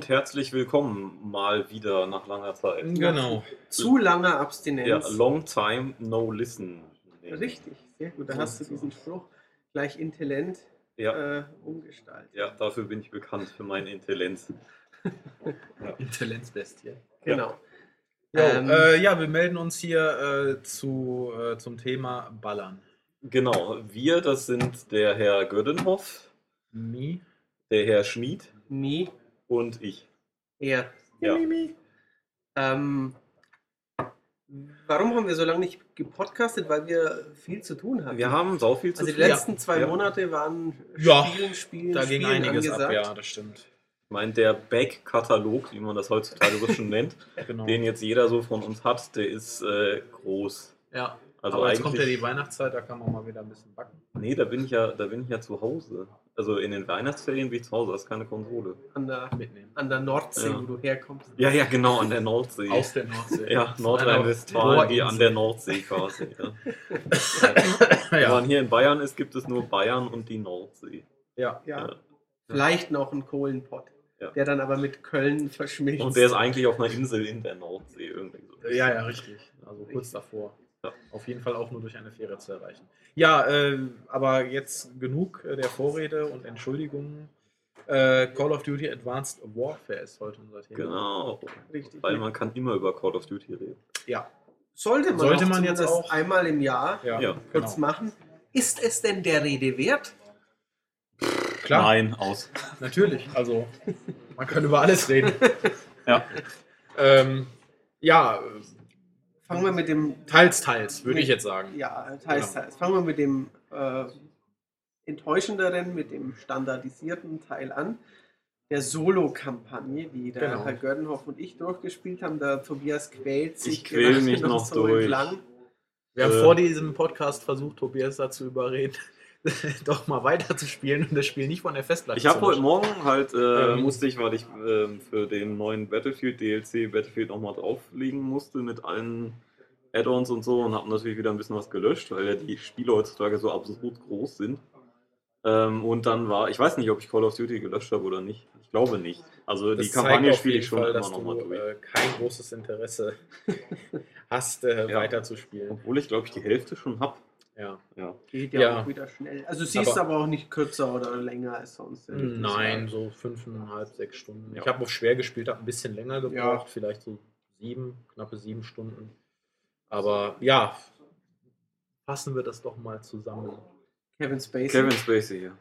Und herzlich willkommen mal wieder nach langer Zeit. Genau. Zu langer Abstinenz. Ja, long time no listen. Richtig, sehr gut. Da hast du diesen Spruch gleich intelligent Ja, äh, umgestaltet. ja, dafür bin ich bekannt für meine Intelligenz. Intelligenzbestie. Genau. Jo, Ähm, äh, ja, wir melden uns hier äh, zu, äh, zum Thema Ballern. Genau, wir, das sind der Herr Gödenhoff, Mi? der Herr Schmid Nie und ich. eher. Ja. Ähm, warum haben wir so lange nicht gepodcastet? Weil wir viel zu tun hatten. Wir haben so viel zu also die tun. letzten zwei Ja. Monate waren Ja, Spielen, Spielen, Da ging Spielen einiges ab, angesagt. ja, das stimmt. Ich meine, der Back-Katalog, wie man das heutzutage so schon nennt, Genau. den jetzt jeder so von uns hat, der ist äh, groß. ja. Also Aber jetzt kommt ja die Weihnachtszeit, da kann man mal wieder ein bisschen backen. Nee, da bin ich ja, da bin ich ja zu Hause. Also in den Weihnachtsferien bin ich zu Hause, das ist keine Konsole. An, der, Mitnehmen. an der Nordsee, Ja. wo du herkommst. Ja, ja, genau, an der Nordsee. Aus der Nordsee. ja, Nordrhein-Westfalen, die an der Nordsee quasi. Ja. Wenn man hier in Bayern ist, gibt es nur Bayern und die Nordsee. ja. Ja. Ja. Vielleicht noch ein Kohlenpott, Ja. der dann aber mit Köln verschmilzt. Und der ist eigentlich auf einer Insel in der Nordsee irgendwie so. Ja, ja, richtig. Also kurz davor. Ja. Auf jeden Fall auch nur durch eine Fähre zu erreichen. Ja, äh, aber jetzt genug äh, der Vorrede und Entschuldigungen. Äh, Call of Duty Advanced Warfare ist heute unser Thema. Genau. Richtig. Weil man kann immer über Call of Duty reden. Ja, Sollte man, Sollte auch man jetzt auch- einmal im Jahr ja, Ja, kurz genau. machen. Ist es denn der Rede wert? Klar, Nein, aus. natürlich. Also, man kann über alles reden. Ja. Ähm, ja, Fangen wir mit dem teils, teils, würde ich jetzt sagen. Ja, teils, Genau. teils. Fangen wir mit dem äh, enttäuschenderen, mit dem standardisierten Teil an. Der Solo-Kampagne, die der Genau. Herr Gördenhoff und ich durchgespielt haben. Der Tobias quält sich Ich quäl mich noch so durch. entlang. Wir haben Äh. vor diesem Podcast versucht, Tobias dazu überreden, doch mal weiterzuspielen und das Spiel nicht von der Festplatte Ich habe heute. Morgen halt, äh, Ähm. musste ich, weil ich ähm, für den neuen Battlefield DLC Battlefield nochmal drauflegen musste mit allen Add-ons und so und habe natürlich wieder ein bisschen was gelöscht, weil ja die Spiele heutzutage so absurd groß sind. Ähm, und dann war, ich weiß nicht, ob ich Call of Duty gelöscht habe oder nicht. Ich glaube nicht. Also Das die Kampagne spiele ich schon Fall, immer nochmal du durch. äh, kein großes Interesse hast, äh, Ja. weiterzuspielen. Obwohl ich glaube ich die Hälfte schon habe. Ja. Ja. Geht ja, Ja. auch wieder schnell. Also sie ist Aber- aber auch nicht kürzer oder länger als sonst. Nein, so fünfeinhalb, sechs Stunden. Ja. Ich habe auch schwer gespielt, habe ein bisschen länger gebraucht, Ja. vielleicht so sieben, knappe sieben Stunden. Aber ja, fassen wir das doch mal zusammen. Kevin Spacey. Kevin Spacey hier.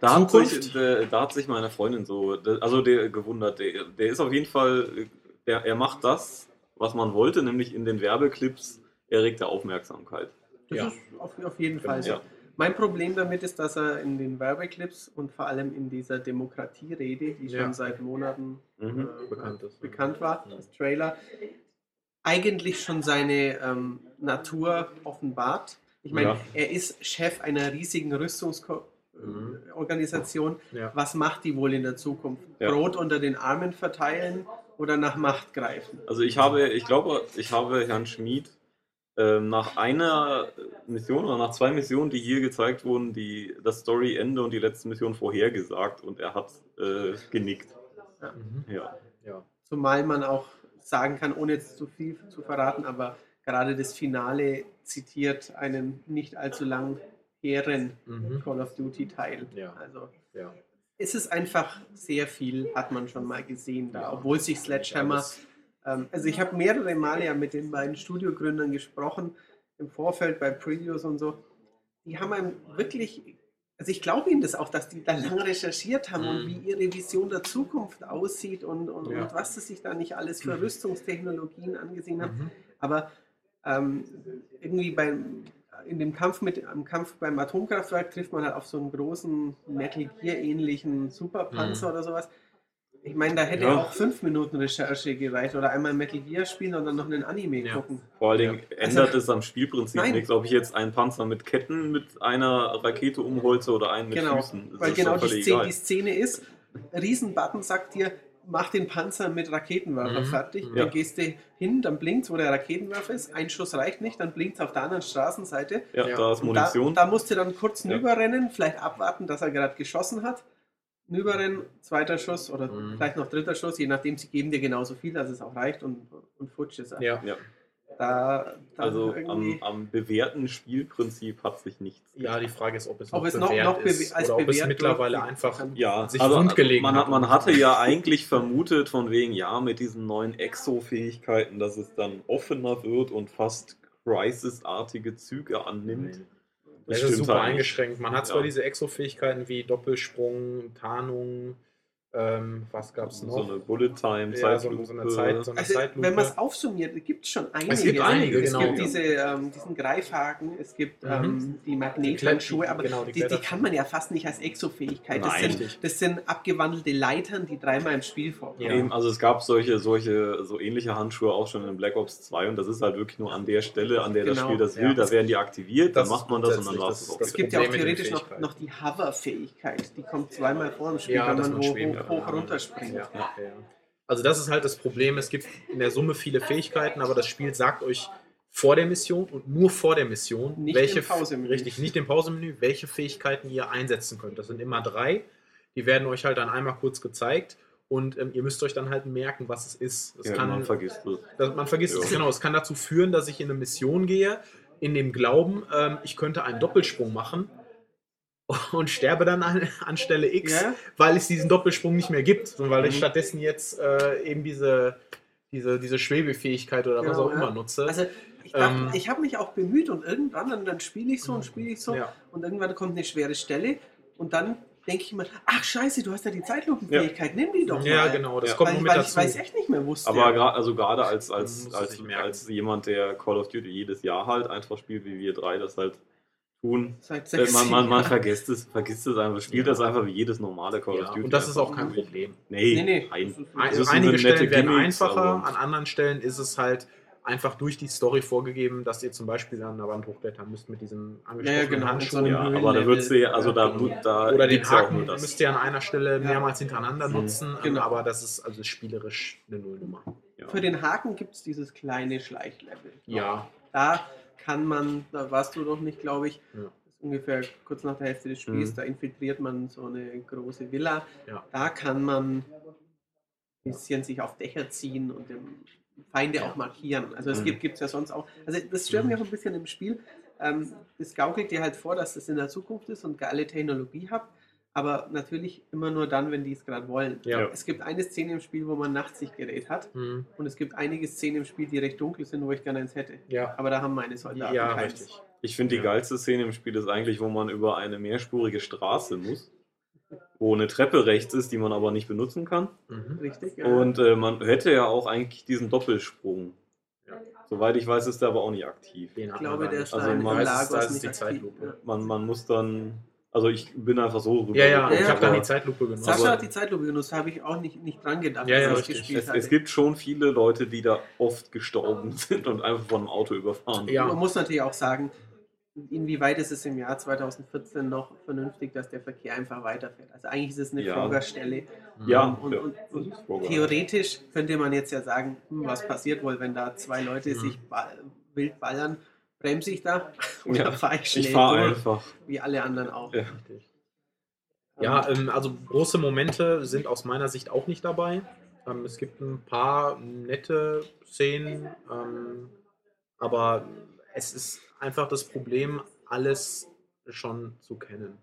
Da hat, sich, äh, da hat sich meine Freundin so, also der gewundert, der, der ist auf jeden Fall, der, er macht das, was man wollte, nämlich in den Werbeclips erregt er Aufmerksamkeit. Das Ja. ist auf, auf jeden Fall so. Ja. Mein Problem damit ist, dass er in den Werbeclips und vor allem in dieser Demokratierede, die schon seit Monaten Mhm. äh, Bekannt ist. bekannt war, als Trailer, eigentlich schon seine ähm, Natur offenbart. Ich meine, Ja. er ist Chef einer riesigen Mhm. Rüstungsorganisation. Ja. Was macht die wohl in der Zukunft? Ja. Brot unter den Armen verteilen oder nach Macht greifen? Also ich habe, ich glaube, ich habe Herrn Schmid nach einer Mission oder nach zwei Missionen, die hier gezeigt wurden, die, das Storyende und die letzte Mission vorhergesagt und er hat äh, genickt. Mhm. Ja. Ja. Zumal man auch sagen kann, ohne jetzt zu viel zu verraten, aber gerade das Finale zitiert einen nicht allzu lang hehren Mhm. Call of Duty Teil. Ja. Also Ja. es ist einfach sehr viel, hat man schon mal gesehen da, Ja. obwohl sich Sledgehammer, ähm, also ich habe mehrere Male ja mit den beiden Studiogründern gesprochen, im Vorfeld bei Previews und so, die haben einem wirklich, also ich glaube ihnen das auch, dass die da lang recherchiert haben und Mhm. wie ihre Vision der Zukunft aussieht und, und, Ja. und was sie sich da nicht alles für Rüstungstechnologien angesehen haben. Mhm. Aber ähm, irgendwie beim, in dem Kampf mit am Kampf beim Atomkraftwerk trifft man halt auf so einen großen Metal Gear ähnlichen Superpanzer Mhm. oder sowas. Ich meine, da hätte Ja. auch fünf Minuten Recherche gereicht oder einmal Metal Gear spielen und dann noch einen Anime Ja. gucken. Vor allen Dingen Ja. ändert Also- es am Spielprinzip Nein. nichts, ob ich jetzt einen Panzer mit Ketten mit einer Rakete umholze oder einen mit Genau, Füßen. Das weil ist genau die Szene, die Szene ist, Riesenbutton sagt dir, mach den Panzer mit Raketenwerfer Mhm. fertig. Ja. Dann gehst du hin, dann blinkt wo der Raketenwerfer ist. Ein Schuss reicht nicht, dann blinkt auf der anderen Straßenseite. Ja, Ja. da ist Und Da, Munition. da musst du dann kurz Ja. rüberrennen, vielleicht abwarten, dass er gerade geschossen hat. Nüberen, zweiter Schuss oder Mhm. vielleicht noch dritter Schuss, je nachdem, sie geben dir genauso viel, dass es auch reicht und, und futsch ist. Ja. Ja. Da, Also am, am bewährten Spielprinzip hat sich nichts. ja, die Frage ist, ob es Ob noch es noch- bewährt noch bewe- ist als oder ob es mittlerweile einfach Ja, sich also wundgelegen man, hat. hat, man hatte ja eigentlich vermutet, von wegen, ja, mit diesen neuen Exo-Fähigkeiten, dass es dann offener wird und fast Crisis-artige Züge annimmt. Das ist super halt nicht. eingeschränkt. Man hat zwar Ja. diese Exo-Fähigkeiten wie Doppelsprung, Tarnung, ähm, was gab es noch? So eine Bullet-Time, ja, so, so eine Zeit, so eine Also, Zeitlupe. wenn man es aufsummiert, gibt es schon einige. gibt einige, es genau. gibt diese, ähm, diesen Greifhaken, es gibt Mhm. ähm, die Magnethandschuhe, aber genau, die, die Kletter- kann man ja fast nicht als Exo-Fähigkeit. Das, sind, das sind abgewandelte Leitern, die dreimal im Spiel vorkommen. Ja. Eben, also es gab solche, solche, so ähnliche Handschuhe auch schon in Black Ops 2 und das ist halt wirklich nur an der Stelle, an der das Genau. Spiel das will, da werden die aktiviert, Das dann macht man das und dann war's es das- auch das Es gibt ja auch theoretisch noch, noch die Hover-Fähigkeit. Die kommt zweimal vor im Spiel, wenn dass man man hoch, runterspringt. Ja. Also das ist halt das Problem. Es gibt in der Summe viele Fähigkeiten, aber das Spiel sagt euch vor der Mission und nur vor der Mission, Nicht welche richtig nicht im Pausemenü, welche Fähigkeiten ihr einsetzen könnt. Das sind immer drei. Die werden euch halt dann einmal kurz gezeigt und ähm, ihr müsst euch dann halt merken, was es ist. Es Ja, kann, man vergisst es. man vergisst Ja. es, genau. Es kann dazu führen, dass ich in eine Mission gehe, in dem Glauben, ähm, ich könnte einen Doppelsprung machen und sterbe dann an, anstelle X, Ja. weil es diesen Doppelsprung nicht mehr gibt, sondern weil ich Mhm. stattdessen jetzt äh, eben diese, diese, diese Schwebefähigkeit oder was Genau, auch immer ja. nutze. Also ich, Ähm, ich habe mich auch bemüht und irgendwann, dann, dann spiele ich so und spiele ich so ja. und irgendwann kommt eine schwere Stelle und dann denke ich mir, ach scheiße, du hast ja die Zeitlupenfähigkeit, nimm die doch ja, mal. genau, das Ja. kommt weil, nur mit weil dazu. ich weiß echt nicht mehr wusste. Aber gra- also gerade als, als, als, als jemand, der Call of Duty jedes Jahr halt einfach spielt, wie wir drei das halt tun, Seit äh, sechs man, man, man vergisst es, vergisst es einfach, spielt Ja. das einfach wie jedes normale Call of Duty. und das ist auch kein Problem. Nee, Nee, nee. Ein, einige so nette Stellen werden Gimmicks, einfacher, aber- an anderen Stellen ist es halt einfach durch die Story vorgegeben, dass ihr zum Beispiel an der Wand hochklettern müsst mit diesem angesprochenen genau, mit so Handschuh. einem Ja, aber da wird's ja, also da, Ja. da Oder den auch Haken das. müsst ihr an einer Stelle Ja. mehrmals hintereinander Mhm. nutzen, Genau. aber das ist also spielerisch eine Nullnummer. Ja. Für den Haken gibt es dieses kleine Schleichlevel. Ja, Da kann man, da warst du noch nicht, glaube ich, Ja. ungefähr kurz nach der Hälfte des Spiels, Mhm. da infiltriert man so eine große Villa. Ja. Da kann man ein bisschen sich auf Dächer ziehen und dem Feinde auch markieren. Also es Mhm. gibt es ja sonst auch. Also das stört Mhm. mich auch ein bisschen im Spiel. Ähm, das gaukelt dir halt vor, dass das in der Zukunft ist und geile Technologie habt. Aber natürlich immer nur dann, wenn die es gerade wollen. Ja. Es gibt eine Szene im Spiel, wo man Nachtsichtgerät hat. hm, Und es gibt einige Szenen im Spiel, die recht dunkel sind, wo ich gerne eins hätte. ja, Aber da haben meine Soldaten ja, keins. richtig. Ich finde, die Ja. geilste Szene im Spiel ist eigentlich, wo man über eine mehrspurige Straße muss, wo eine Treppe rechts ist, die man aber nicht benutzen kann. Mhm. Richtig? Ja. Und äh, man hätte ja auch eigentlich diesen Doppelsprung. Ja. Soweit ich weiß, ist der aber auch nicht aktiv. Den ich glaube, der ist. Also man- ist- da ist nicht die aktiv. Zeitlupe. Ja. Man, man muss dann, also ich bin einfach so rüber. Ja, ja, Ja, ich habe ja. dann die Zeitlupe genutzt. Sascha hat die Zeitlupe genutzt, habe ich auch nicht, nicht dran gedacht, Ja, ja, ich gespielt Es, hatte. es gibt schon viele Leute, die da oft gestorben sind und einfach von einem Auto überfahren. Ja. Man muss natürlich auch sagen, inwieweit ist es im Jahr 2014 noch vernünftig, dass der Verkehr einfach weiterfährt. Also eigentlich ist es eine Ja. Froggerstelle. Ja, und, ja. und, und Frogger. theoretisch könnte man jetzt ja sagen, hm, was passiert wohl, wenn da zwei Leute Mhm. sich wild ballern? Bremse ich da oder Ja, fahre ich schnell Ich fahre durch, einfach. wie alle anderen auch? Ja. Richtig. Ja, ähm, also große Momente sind aus meiner Sicht auch nicht dabei. Ähm, es gibt ein paar nette Szenen, ähm, aber es ist einfach das Problem, alles schon zu kennen.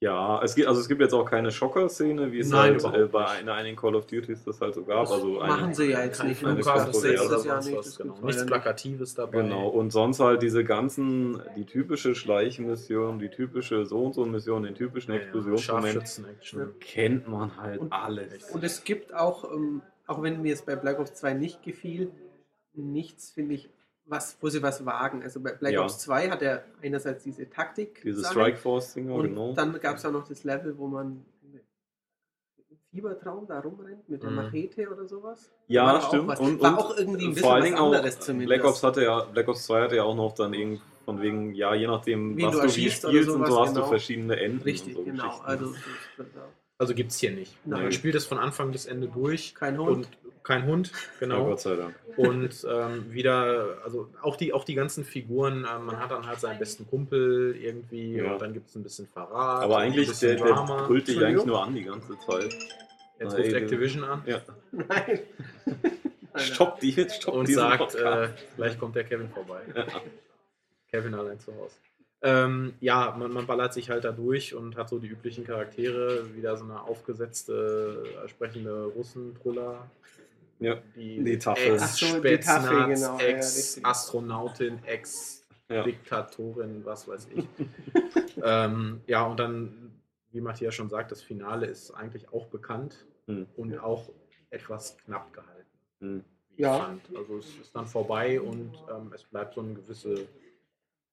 Ja, es gibt, also es gibt jetzt auch keine Schocker-Szene, wie es Nein, halt äh, bei einer einigen Call of Duties das halt so gab. Das Also eine, machen sie ja jetzt nicht. eine Jahr sonst nicht. was, Das genau. Nichts. Plakatives dabei. Genau, und sonst halt diese ganzen, die typische Schleichmission, die typische so und so Mission, den typischen Ja, ja, Explosionsmoment, Scharfschützen-Action. kennt man halt alles. Und es gibt auch, ähm, auch wenn mir es bei Black Ops 2 nicht gefiel, nichts, finde ich, was, wo sie was wagen. Also bei Black Ja. Ops 2 hat er einerseits diese Taktik. Diese Sache, Strikeforce-Dinger, Und genau. dann gab es auch noch das Level, wo man im Fiebertraum da rumrennt mit der Mhm. Machete oder sowas. Ja, War auch stimmt. was. Und, War und auch irgendwie ein bisschen vor allen was Dingen auch, anderes zumindest. Black Ops hatte ja, Black Ops 2 hatte ja auch noch dann irgendwie von wegen, ja, je nachdem, Wen was du du wie spielst und so hast du genau. verschiedene Enden. Richtig, und so genau. Also Das- das- das- Also gibt es hier nicht. Nein. Man spielt es von Anfang bis Ende durch. kein Hund. Und kein Hund, Ja, genau. Gott sei Dank. Und ähm, wieder, also auch die, auch die ganzen Figuren, ähm, man hat dann halt seinen besten Kumpel irgendwie Ja. und dann gibt es ein bisschen Verrat. Aber und eigentlich, der, der Drama. brüllt dich eigentlich nur an die ganze Zeit. Jetzt Nein, ruft Activision an Ja. Nein. Stopp die, stopp und diesen sagt, äh, gleich kommt der Kevin vorbei. Ja. Kevin allein zu Hause. Ähm, ja, man, man ballert sich halt da durch und hat so die üblichen Charaktere, wieder so eine aufgesetzte, äh, sprechende Russen-Truller. Ja, Die, die Tafel. Ach so, genau. Ex-Astronautin, Ja. Ex-Diktatorin, was weiß ich. ähm, ja, und dann, wie Matthias schon sagt, das Finale ist eigentlich auch bekannt Hm. und auch etwas knapp gehalten. Hm. ich Ja. fand. Also es ist dann vorbei und ähm, es bleibt so eine gewisse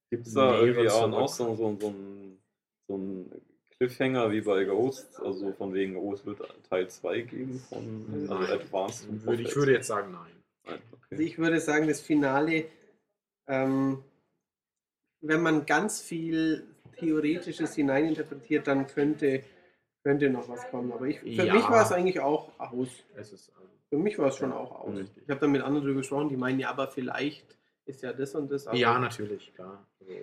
Gibt es da irgendwie auch, auch so, so, so, ein, so ein Cliffhanger wie bei Ghost? Also von wegen, oh, es wird Teil 2 geben von also. Advanced Würde, ich würde jetzt sagen, nein. Nein, Also okay. ich würde sagen, das Finale, ähm, wenn man ganz viel Theoretisches hineininterpretiert, dann könnte, könnte noch was kommen. Aber ich, für Ja. mich war es eigentlich auch aus. Es ist, ähm, Für mich war es schon auch aus. Mhm. Ich habe dann mit anderen darüber gesprochen, die meinen, ja, aber vielleicht ist ja das und das. Aber ja, natürlich, klar. Also,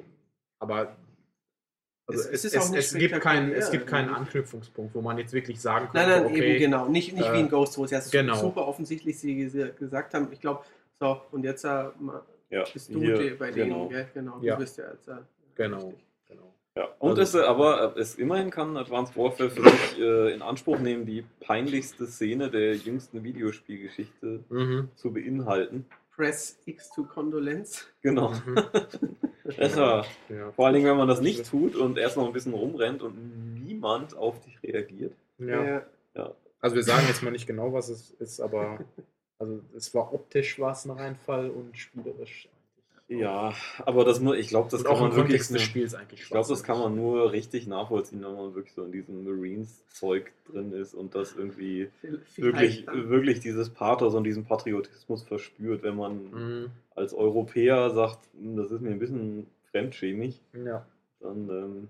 aber also Es- es, es es, gibt kein, es spektakulär, gibt keinen. Anknüpfungspunkt, wo man jetzt wirklich sagen Nein, könnte, nein, okay, eben genau. Nicht, nicht wie äh, in Ghost, wo es ja genau. super offensichtlich sie ges- gesagt haben. Ich glaube, so, und jetzt äh, Ja, bist du hier, bei denen, genau. gell? Genau, Ja. du bist ja jetzt. Äh, Genau. genau. Ja. Und Also- es, aber es immerhin kann Advanced Warfare für mich äh, in Anspruch nehmen, die peinlichste Szene der jüngsten Videospielgeschichte Mhm. zu beinhalten. Press X to Condolence. Genau. Mhm. Das war, ja. vor allen Dingen, wenn man das nicht tut und erst noch ein bisschen rumrennt und niemand auf dich reagiert. Ja. Äh, Also wir sagen jetzt mal nicht genau, was es ist, aber also es war optisch war es ein Reinfall und spielerisch. Ja, aber das nur, ich glaube, das und kann auch man wirklich des nur, Spiels eigentlich Ich glaube, das kann man nur richtig nachvollziehen, wenn man wirklich so in diesem Marines-Zeug drin ist und das irgendwie vielleicht wirklich, dann. wirklich dieses Pathos und diesen Patriotismus verspürt, wenn man Mhm. als Europäer sagt, "Hm, das ist mir ein bisschen fremdschämig, Ja. dann ähm,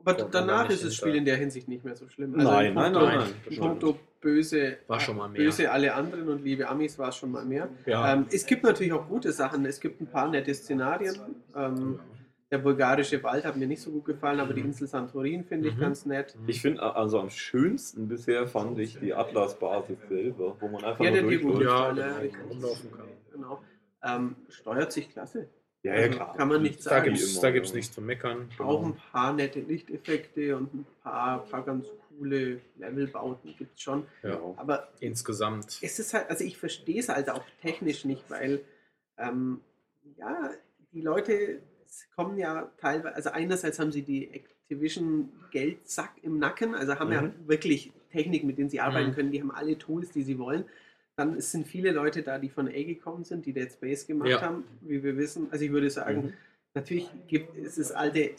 Aber danach ist das. Spiel in der Hinsicht nicht mehr so schlimm. Nein, in nein, nein, nein, in das puncto böse, War schon mal mehr. böse alle anderen und liebe Amis war es schon mal mehr. Ja. Ähm, es gibt natürlich auch gute Sachen. Es gibt ein paar nette Szenarien. Ähm, der bulgarische Wald hat mir nicht so gut gefallen, aber die Mhm. Insel Santorin finde ich Mhm. ganz nett. ich finde, also am schönsten bisher fand ich die Atlas-Basis selber, wo man einfach Ja, nur durchläuft. ja, ja, genau, rumlaufen kann. Genau. Ähm, steuert sich klasse. Ja, ja, Also klar. kann man nicht Da sagen. gibt es da gibt's ja. nichts zu meckern. Auch genau. ein paar nette Lichteffekte und ein paar, paar ganz coole Levelbauten gibt es schon. Ja. Aber Insgesamt. es ist halt, also ich verstehe es halt auch technisch nicht, weil ähm, ja, die Leute kommen ja teilweise, also einerseits haben sie die Activision Geldsack im Nacken, also haben ja Mhm. wirklich Technik, mit denen sie arbeiten Mhm. können, die haben alle Tools, die sie wollen. Dann es sind viele Leute da, die von A gekommen sind, die Dead Space gemacht Ja. haben, wie wir wissen. Also ich würde sagen, Mhm. natürlich gibt es das alte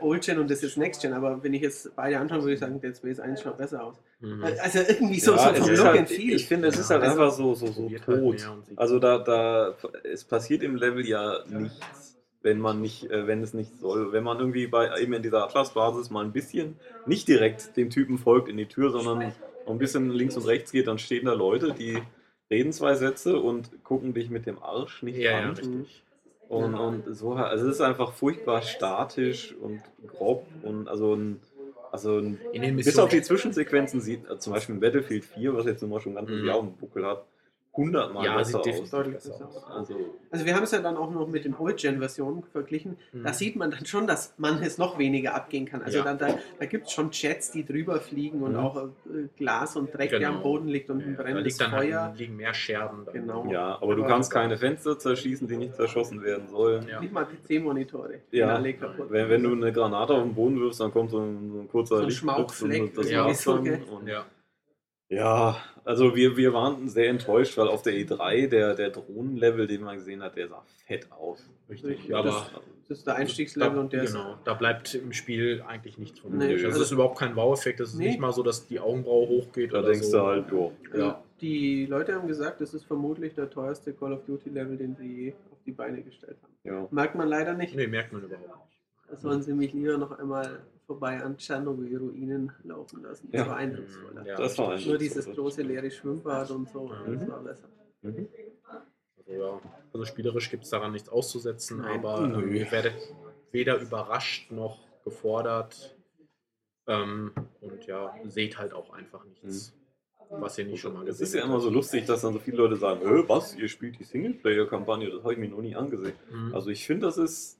Old Gen und das ist Next Gen, aber wenn ich jetzt beide anschaue, würde ich sagen, Dead Space 1 schaut besser aus. Mhm. Also irgendwie so, Ja, so es vom ist Look halt, and Feel. Ich finde, es ist Ja, halt also einfach so, so, so halt tot. Also da, da, es passiert im Level ja nichts, wenn man nicht, äh, wenn es nicht soll. Wenn man irgendwie bei eben in dieser Atlas-Basis mal ein bisschen nicht direkt dem Typen folgt in die Tür, sondern noch ein bisschen links und rechts geht, dann stehen da Leute, die reden zwei Sätze und gucken dich mit dem Arsch nicht Ja, ja, an. richtig. Und, und so, also es ist einfach furchtbar statisch und grob und also ein, also ein, bis auf die. Zwischensequenzen sieht äh, zum Beispiel in Battlefield 4, was jetzt nun mal schon ganz Mhm. Auf dem Buckel hat, hundertmal Ja, besser sieht aus. Deutlich besser aus. Also Also wir haben es ja dann auch noch mit den Old-Gen-Versionen verglichen. Mhm. Da sieht man dann schon, dass manches noch weniger abgehen kann. Also Ja. dann, da, da gibt es schon Jets, die drüber fliegen und Mhm. auch äh, Glas und Dreck, der Genau. am Boden liegt und ein Ja, da brennendes liegt dann Feuer. halt, liegen mehr Scherben. Dann. Genau. ja, aber du kannst keine Fenster zerschießen, die nicht zerschossen werden sollen. Ja. Nicht mal PC-Monitore. Die Ja. Wenn, wenn du eine Granate auf den Boden wirfst, dann kommt so ein, so ein kurzer So ein Schmauchfleck, und das ja. Und Ja. Ja, also wir, wir waren sehr enttäuscht, weil auf der E3 der, der Drohnenlevel, den man gesehen hat, der sah fett aus. Richtig. Ja, aber das- Das ist der Einstiegslevel da, und der ist genau, da bleibt im Spiel eigentlich nichts von Nee. Also also- das ist überhaupt kein Wow-Effekt. Das ist Nee. nicht mal so, dass die Augenbraue hochgeht. Da oder denkst so. du halt, jo. Ja. Die Leute haben gesagt, das ist vermutlich der teuerste Call of Duty Level, den sie je auf die Beine gestellt haben. Ja. Merkt man leider nicht. Nee, merkt man überhaupt nicht. Da sollen sie mich lieber noch einmal vorbei an Tschernobyl-Ruinen laufen lassen. Das Ja. war eindrucksvoller. Ja, das war richtig. Nur dieses große leere Schwimmbad und so, Mhm. das war besser. Mhm. Also, ja. also spielerisch gibt es daran nichts auszusetzen, Nein. aber ähm, ihr werdet weder überrascht noch gefordert. Ähm, und ja, seht halt auch einfach nichts, was ihr nicht schon mal Es gesehen ist ja habt. immer so lustig, dass dann so viele Leute sagen, "Hä, was, ihr spielt die Singleplayer-Kampagne, das habe ich mir noch nie angesehen. Mhm. Also ich finde, das ist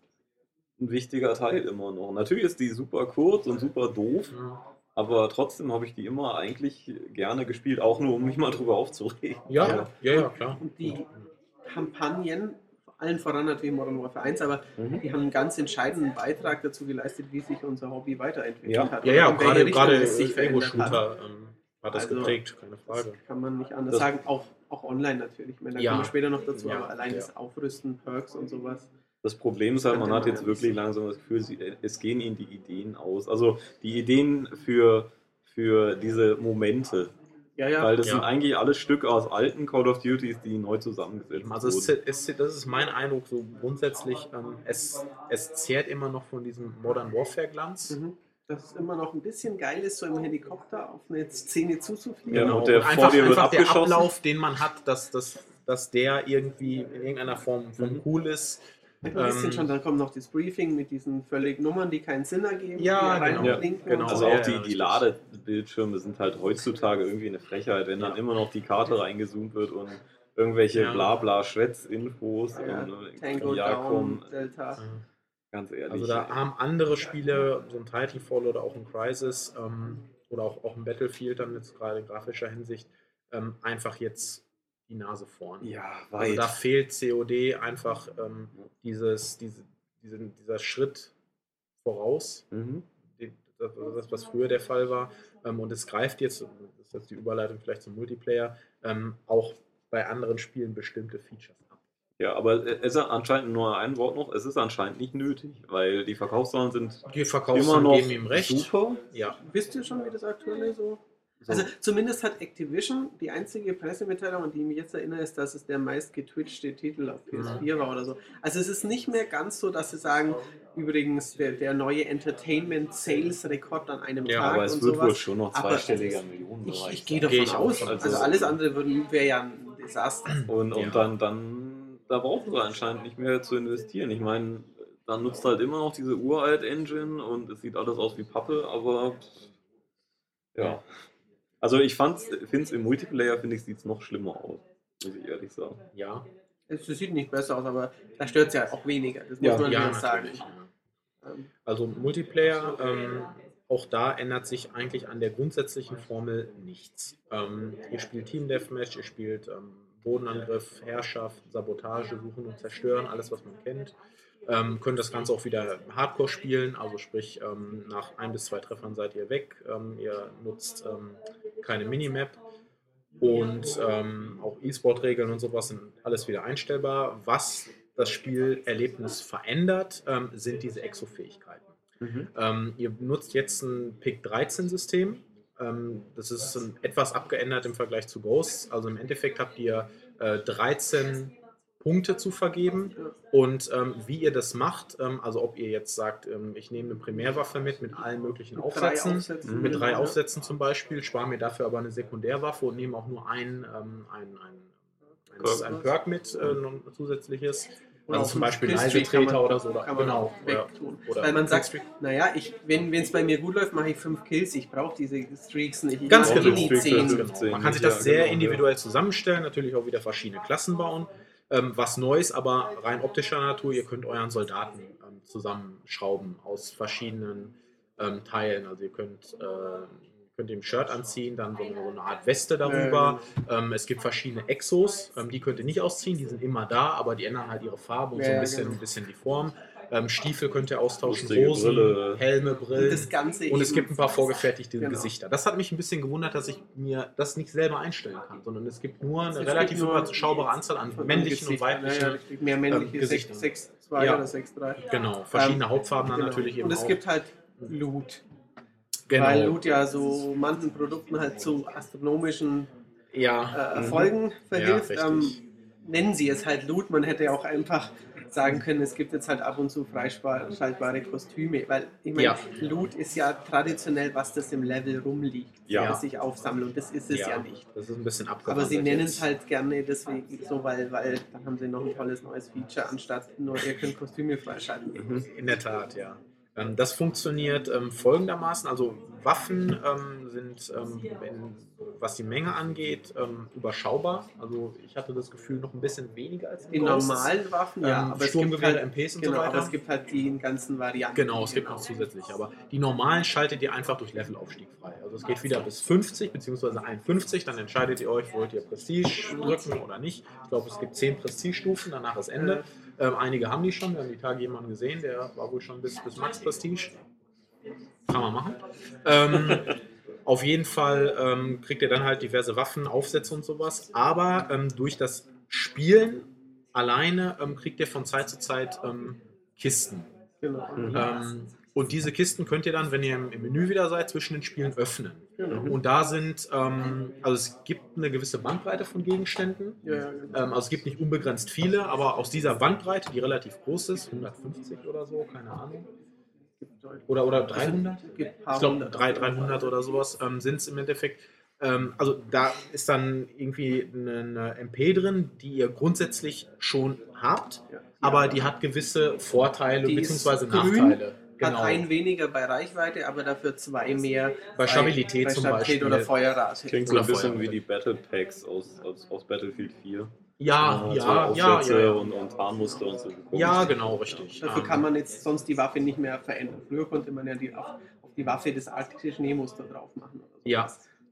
ein wichtiger Teil immer noch. Natürlich ist die super kurz und super doof, Ja. aber trotzdem habe ich die immer eigentlich gerne gespielt, auch nur um mich mal drüber aufzuregen. Ja, Ja. ja, ja, klar. Und die Kampagnen, allen voran natürlich Modern Warfare 1, aber Mhm. die haben einen ganz entscheidenden Beitrag dazu geleistet, wie sich unser Hobby weiterentwickelt Ja. hat. Ja, ja, gerade, gerade. Ego-Shooter ähm, hat das Also, geprägt, keine Das Frage. kann man nicht anders Das- sagen, auch, auch online natürlich. Ich meine, da Ja. kommen wir später noch dazu, Ja, aber allein ja. das Aufrüsten, Perks und sowas. Das Problem ist halt, man hat jetzt wirklich langsam das Gefühl, sie- es gehen ihnen die Ideen aus. Also die Ideen für, für diese Momente. Ja, ja. Weil das Ja. sind eigentlich alles Stücke aus alten Call of Duties, die neu zusammengesetzt Also wurden. es, das ist mein Eindruck so grundsätzlich, ähm, es, es zehrt immer noch von diesem Modern Warfare-Glanz. Mhm. Dass es immer noch ein bisschen geil ist, so im Helikopter auf eine Szene zuzufliegen. Genau. und der und vor einfach, dir wird einfach der. Ablauf, den man hat, dass, dass, dass der irgendwie in irgendeiner Form von Mhm. cool ist. Ein bisschen Ähm, schon, dann kommt noch das Briefing mit diesen völlig Nummern, die keinen Sinn ergeben. Ja, genau. blinken Genau. Also so. ja, auch die, ja, die. Ladebildschirme sind halt heutzutage irgendwie eine Frechheit, wenn dann Ja. immer noch die Karte reingezoomt wird und irgendwelche Ja. Blabla-Schwätz-Infos Ja, und äh, Tango, ja, Down, Delta. ganz ehrlich. Also da haben andere Spiele, so ein Titanfall oder auch ein Crisis ähm, oder auch, auch ein Battlefield dann jetzt gerade in grafischer Hinsicht ähm, einfach jetzt die Nase vorn. ja, Also weit. da fehlt COD einfach ähm, dieses, diese, diesen, dieser Schritt voraus, mhm. das, was früher der Fall war. Ähm, und es greift jetzt, das ist jetzt die Überleitung vielleicht zum Multiplayer, ähm, auch bei anderen Spielen bestimmte Features ab. Ja, aber es ist anscheinend nur ein Wort noch, es ist anscheinend nicht nötig, weil die Verkaufszahlen sind Die immer noch geben ihm recht. super. Ja, Wisst ihr schon, wie das aktuelle so? So. Also zumindest hat Activision die einzige Pressemitteilung, an die ich mich jetzt erinnere, ist, dass es der meist getwitchte Titel auf PS4 war oder so. Also es ist nicht mehr ganz so, dass sie sagen, übrigens der, der neue Entertainment-Sales-Rekord an einem Ja, Tag aber es und wird sowas. wohl schon noch zweistelliger Ich, Millionenbereich. ich gehe davon ich aus. Also aus. alles andere wäre ja ein Desaster. Und, und Ja. dann, dann, da brauchen sie anscheinend nicht mehr zu investieren. Ich meine, dann nutzt halt immer noch diese uralt Engine und es sieht alles aus wie Pappe, aber ja. Also ich finde es im Multiplayer, finde ich, sieht es noch schlimmer aus, muss ich ehrlich sagen. ja, Es sieht nicht besser aus, aber da stört es ja auch weniger. Das Ja. muss man ja, ja sagen. Ja. Ähm, Also Multiplayer, ähm, auch da ändert sich eigentlich an der grundsätzlichen Formel nichts. Ähm, ihr spielt Team Deathmatch, ihr spielt ähm, Bodenangriff, Herrschaft, Sabotage, Suchen und Zerstören, alles was man kennt. Ähm, könnt das Ganze auch wieder Hardcore spielen, also sprich ähm, nach ein bis zwei Treffern seid ihr weg. Ähm, ihr nutzt ähm, keine Minimap und ähm, auch E-Sport-Regeln und sowas sind alles wieder einstellbar. Was das Spielerlebnis verändert, ähm, sind diese Exo-Fähigkeiten. Ähm, ihr nutzt jetzt ein Pick-13-System. Ähm, das ist etwas abgeändert im Vergleich zu Ghosts. Also im Endeffekt habt ihr äh, 13 Punkte zu vergeben. Und ähm, wie ihr das macht, ähm, also ob ihr jetzt sagt, ähm, ich nehme eine Primärwaffe mit, mit allen möglichen mit drei Aufsätzen, Aufsätzen. mit drei Ja. Aufsätzen zum Beispiel, spare mir dafür aber eine Sekundärwaffe und nehme auch nur ein, ähm, ein, ein, Perk. ein, ein Perk mit, äh, ein zusätzliches. Oder Also zum Beispiel einen Leisetreter oder so. Oder, kann man genau. auch wegtun. Oder, oder Weil man sagt, naja, ich, wenn es bei mir gut läuft, mache ich fünf Kills. Ich brauche diese Streaks nicht. Ich Ganz genau. zehn. sind Genau. 15, Man kann sich ja, das sehr genau, individuell zusammenstellen, natürlich auch wieder verschiedene Klassen bauen. Ähm, was Neues, aber rein optischer Natur, ihr könnt euren Soldaten ähm, zusammenschrauben aus verschiedenen ähm, Teilen. Also ihr könnt, äh, könnt ihm ein Shirt anziehen, dann so eine, so eine Art Weste darüber. Ähm, es gibt verschiedene Exos, ähm, die könnt ihr nicht ausziehen, die sind immer da, aber die ändern halt ihre Farbe und so ein bisschen, genau. ein bisschen die Form. Ähm, Stiefel könnt ihr austauschen, Lustige Hosen, Brille. Helme, Und Brillen. das Ganze Und es gibt ein paar vorgefertigte Genau. Gesichter. Das hat mich ein bisschen gewundert, dass ich mir das nicht selber einstellen kann, sondern es gibt nur eine Es relativ überschaubare Anzahl an männlichen und Gesichtern. weiblichen. Ja. Mehr männliche ähm, Gesichter. 6, 2 Ja. oder 6, 3. Genau, verschiedene Hauptfarben dann Genau. natürlich eben Und es auch. gibt halt Loot. genau. Weil Loot ja so manchen Produkten halt zu astronomischen ja, äh, Mhm. Erfolgen verhilft. Ja, ähm, nennen sie es halt Loot. Man hätte ja auch einfach sagen können, es gibt jetzt halt ab und zu freischaltbare Kostüme, weil ich meine, Ja. Loot ist ja traditionell was, das im Level rumliegt, Ja. das sich aufsammelt und das ist es ja, nicht. Das ist ein bisschen Aber abgewandelt. sie nennen jetzt. es halt gerne deswegen so, weil, weil dann haben sie noch ein tolles neues Feature, anstatt nur ihr könnt Kostüme freischalten. Mhm. In der Tat, ja. Ähm, das funktioniert ähm, folgendermaßen. Also Waffen ähm, sind, ähm, in, was die Menge angeht, ähm, überschaubar. Also ich hatte das Gefühl, noch ein bisschen weniger als Die Ghosts. normalen Waffen, ja, Ähm, aber es gibt Sturmgewehre, halt, MPs und genau, so weiter. aber es gibt halt die ganzen Varianten. Genau, es gibt noch zusätzlich. Aber die normalen schaltet ihr einfach durch Levelaufstieg frei. Also es geht wieder bis 50 bzw. 51. Dann entscheidet ihr euch, wollt ihr Prestige drücken oder nicht. Ich glaube, es gibt 10 Prestige-Stufen, danach ist Ende. Ähm, einige haben die schon. Wir haben die Tage jemanden gesehen, der war wohl schon bis, bis Max Prestige. Kann man machen. Ähm, auf jeden Fall ähm, kriegt ihr dann halt diverse Waffen, Aufsätze und sowas. Aber ähm, durch das Spielen alleine ähm, kriegt ihr von Zeit zu Zeit ähm, Kisten. Genau. Mhm. Ähm, und diese Kisten könnt ihr dann, wenn ihr im, im Menü wieder seid, zwischen den Spielen öffnen. Genau. Und da sind, ähm, also es gibt eine gewisse Bandbreite von Gegenständen. Ja, ja, genau. Ähm, also es gibt nicht unbegrenzt viele, aber aus dieser Bandbreite, die relativ groß ist, 150 oder so, keine Ahnung. Oder, oder 300? Es gibt ein paar Ich glaube, hundert. 300 oder sowas ähm, sind es im Endeffekt. Ähm, also da ist dann irgendwie eine, eine MP drin, die ihr grundsätzlich schon habt, aber die hat gewisse Vorteile bzw. grün, Nachteile. Hat ein weniger bei Reichweite, aber dafür zwei mehr Bei Stabilität bei zum Stabilität Beispiel. oder Feuerrate. Klingt so ein bisschen Feuerwehr. wie die Battle Packs aus, aus, aus Battlefield 4. Ja, so ja, ja, ja. Und, und Tarnmuster und so. bekommt. Ja, genau, richtig. Dafür kann man jetzt sonst die Waffe nicht mehr verändern. Früher konnte man ja die, auf, auf die Waffe das arktische Schneemuster drauf machen. Oder so. Ja.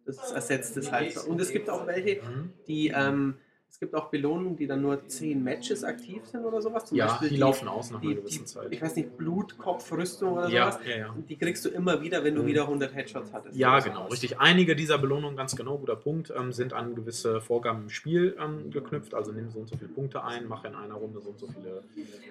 Das ersetzt es halt. so. Und es gibt auch welche, mhm. die, ähm, es gibt auch Belohnungen, die dann nur 10 Matches aktiv sind oder sowas. Zum Ja, Beispiel die laufen aus nach die, einer die, gewissen Zeit. ich weiß nicht, Blutkopfrüstung oder Ja, sowas. ja, ja. Die kriegst du immer wieder, wenn du Mhm. wieder 100 Headshots hattest. Ja, genau, sowas. richtig. Einige dieser Belohnungen, ganz genau, guter Punkt, ähm, sind an gewisse Vorgaben im Spiel ähm, geknüpft. Also nimm so und so viele Punkte ein, mache in einer Runde so und so viele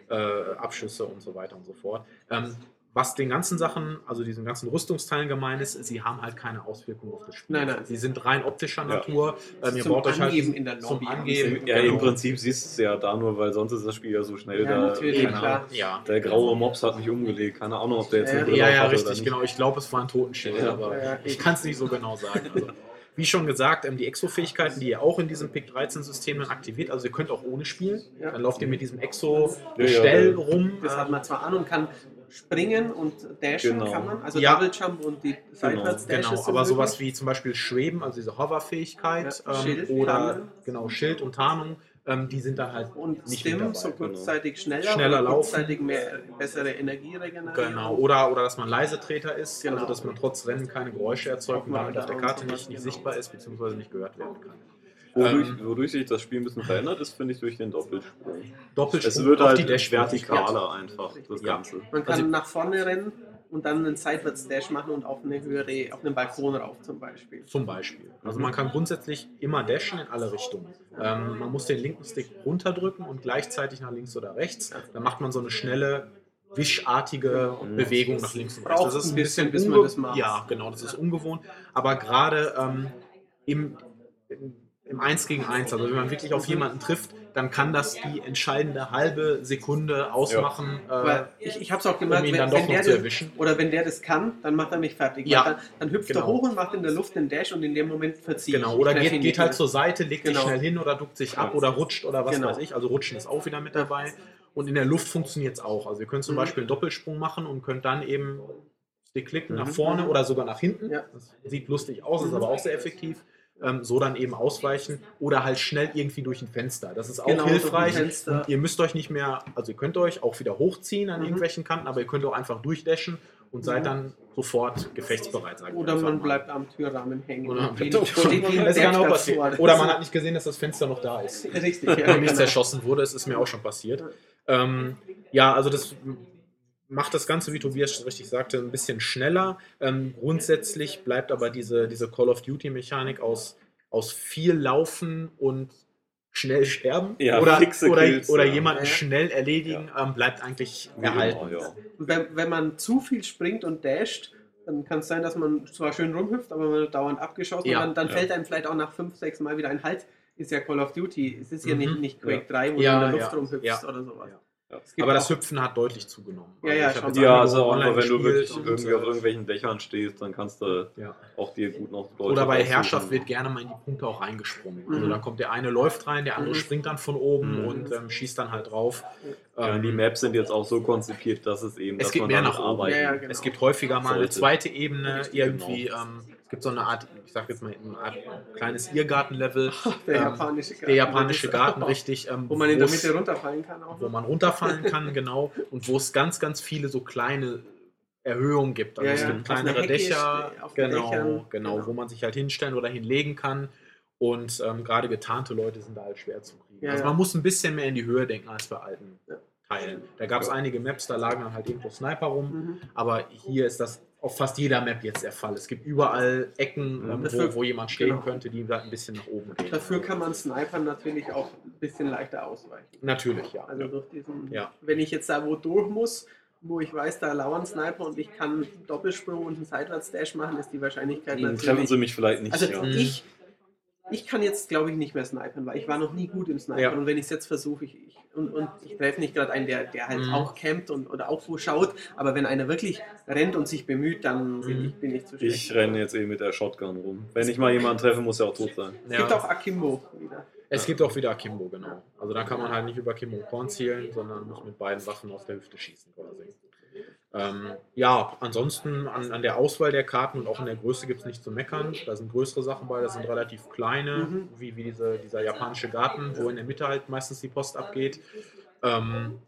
äh, Abschüsse und so weiter und so fort. Ähm, was den ganzen Sachen, also diesen ganzen Rüstungsteilen gemein ist, sie haben halt keine Auswirkungen auf das Spiel. Nein, nein. Sie sind rein optischer Ja. Natur. Ähm, ihr Zum baut euch halt in der zum Lobby. Angeben. Ja, im genau. Prinzip siehst du es ja da nur, weil sonst ist das Spiel ja so schnell Ja, da. natürlich, keine. Ja. Der graue Mops hat mich umgelegt. Keine Ahnung, ob der jetzt Ja, eine Brille Ja, ja, richtig, genau. Ich glaube, es war ein Totenschild, Ja. aber ich kann es nicht so genau sagen. Also, wie schon gesagt, ähm, die Exo-Fähigkeiten, die ihr auch in diesem Pick 13-System dann aktiviert, also ihr könnt auch ohne spielen. Ja. Dann lauft ihr mit diesem Ja, ja, Exo-Gestell ja. rum. Das hat man zwar an und kann springen und dashen Genau. kann man, also Ja. Double Jump und die seitwärts Genau, sind aber sowas möglich. wie zum Beispiel Schweben, also diese Hover-Fähigkeit Ja, ähm, oder Tarnung. genau Schild und Tarnung, ähm, die sind dann halt und nicht Stim, dabei. so kurzzeitig schneller, Schneller oder laufen. kurzzeitig mehr bessere Energieregenerierung. Genau, oder, oder dass man Leisetreter ist, Genau. also dass man trotz Rennen keine Geräusche erzeugt und damit auf der da Karte nicht, nicht was, genau. sichtbar ist, beziehungsweise nicht gehört werden kann. Wodurch, Ähm, wodurch sich das Spiel ein bisschen verändert ist, finde ich durch den Doppelsprung. Doppelsprung Es wird auf halt die Dash vertikaler einfach, das Ja. Ganze. Man kann Also- nach vorne rennen und dann einen seitwärts Dash machen und auf eine höhere, auf einen Balkon rauf zum Beispiel. Zum Beispiel. Also man kann grundsätzlich immer dashen in alle Richtungen. Ähm, man muss den linken Stick runterdrücken und gleichzeitig nach links oder rechts. Dann macht man so eine schnelle, wischartige Mhm. Bewegung nach links und rechts. Braucht ein bisschen, bis man das macht. Ja, genau, das ist ungewohnt. Aber gerade ähm, im, im, im 1 gegen 1, also wenn man wirklich auf jemanden trifft, dann kann das die entscheidende halbe Sekunde ausmachen. Äh, Aber ich, ich habe es auch um gemerkt, ihn wenn, dann doch wenn noch der zu das, erwischen. oder wenn der das kann, dann macht er mich fertig. Ja. Dann, dann hüpft Genau. er hoch und macht in der Luft den Dash und in dem Moment verzieht. Genau, oder geht, geht halt mehr. zur Seite, legt sich Genau. schnell hin oder duckt sich ab Ja. oder rutscht oder was Genau. weiß ich. Also Rutschen ist auch wieder mit dabei. Und in der Luft funktioniert es auch. Also ihr könnt zum Mhm. Beispiel einen Doppelsprung machen und könnt dann eben Stick klicken nach Mhm. vorne Mhm. oder sogar nach hinten. Ja. Das sieht lustig aus, ist Mhm. aber auch sehr effektiv. Ähm, so dann eben ausweichen oder halt schnell irgendwie durch ein Fenster. Das ist auch Genau, hilfreich. Und ihr müsst euch nicht mehr, also ihr könnt euch auch wieder hochziehen an Mhm. irgendwelchen Kanten, aber ihr könnt auch einfach durchdashen und seid Mhm. dann sofort gefechtsbereit. Oder man mal. bleibt am Türrahmen hängen. Oder man Und bleibt Das kann auch passieren. Oder hat nicht gesehen, dass das Fenster noch da ist. Richtig, ja. Wenn nichts genau. zerschossen wurde, es ist mir auch schon passiert. Ähm, ja, also das macht das Ganze, wie Tobias richtig sagte, ein bisschen schneller. Ähm, grundsätzlich bleibt aber diese, diese Call of Duty-Mechanik aus, aus viel Laufen und schnell sterben Ja, oder, fixe oder, Kills, oder ja. jemanden Ja. schnell erledigen, ähm, bleibt eigentlich erhalten. Ja. Und wenn, wenn man zu viel springt und dasht, dann kann es sein, dass man zwar schön rumhüpft, aber man wird dauernd abgeschossen Ja, und dann, dann ja. fällt einem vielleicht auch nach fünf, sechs Mal wieder ein Halt. Ist ja Call of Duty. Es ist ja Mhm. nicht, nicht Quake 3, wo Ja, du in der Luft ja, rumhüpfst ja. oder sowas. Ja. Aber das Hüpfen hat deutlich zugenommen. Ja, ja, jetzt Ja, einige also online aber wenn du wirklich irgendwie äh, auf irgendwelchen Dächern stehst, dann kannst du ja. auch dir gut noch Leute Oder bei. Herrschaft wird gerne mal in die Punkte auch reingesprungen. Also Mhm. da kommt der eine läuft rein, der andere Mhm. springt dann von oben Mhm. und ähm, schießt dann halt drauf. Ja, Ähm, die Maps sind jetzt auch so konzipiert, dass es eben, Es dass geht man mehr nach oben. arbeiten. Ja, ja, genau. Es gibt häufiger mal eine zweite Ebene, Richtig, irgendwie, genau. ähm, gibt so eine Art, ich sag jetzt mal, eine Art kleines Irrgartenlevel. Der ähm, japanische Garten. Der japanische Garten, richtig. Ähm, Wo man in der Mitte runterfallen kann auch. wo man runterfallen kann, genau. Und wo es ganz, ganz viele so kleine Erhöhungen gibt. Also Ja, es ja. gibt einer kleinere Dächer, genau, genau, genau. wo man sich halt hinstellen oder hinlegen kann. Und ähm, gerade getarnte Leute sind da halt schwer zu kriegen. Ja, also ja. man muss ein bisschen mehr in die Höhe denken als bei alten Ja. Teilen. Da gab es Ja. einige Maps, da lagen dann halt irgendwo Sniper rum. Mhm. Aber hier ist das auf fast jeder Map jetzt der Fall. Es gibt überall Ecken, Mhm. ähm, Dafür- wo, wo jemand stehen genau. könnte, die da ein bisschen nach oben gehen. Dafür kann man Snipern natürlich auch ein bisschen leichter ausweichen. Natürlich, ja. Also durch diesen, Ja. wenn ich jetzt da wo durch muss, wo ich weiß, da lauern Sniper und ich kann Doppelsprung und einen Seitwärts-Dash machen, ist die Wahrscheinlichkeit Dann natürlich. treffen sie mich vielleicht nicht. also ja. Mhm. ich, ich kann jetzt, glaube ich, nicht mehr snipern, weil ich war noch nie gut im Snipern. Ja. Und wenn ich es jetzt versuche, ich, ich, und, und ich treffe nicht gerade einen, der, der halt Mhm. auch campt und, oder auch wo schaut, aber wenn einer wirklich rennt und sich bemüht, dann bin, Mhm. ich, bin ich zu schlecht. Ich renne jetzt eben mit der Shotgun rum. Wenn ich mal jemanden treffe, muss er auch tot sein. Es gibt auch Akimbo wieder. Es gibt auch wieder Akimbo, genau. Also da kann man halt nicht über Akimbo Korn zielen, sondern muss mit beiden Waffen aus der Hüfte schießen quasi. Ähm, ja, ansonsten an, an der Auswahl der Karten und auch in der Größe gibt es nicht zu meckern. Da sind größere Sachen bei, da sind relativ kleine, Mhm. wie, wie diese, dieser japanische Garten, wo in der Mitte halt meistens die Post abgeht. Ähm,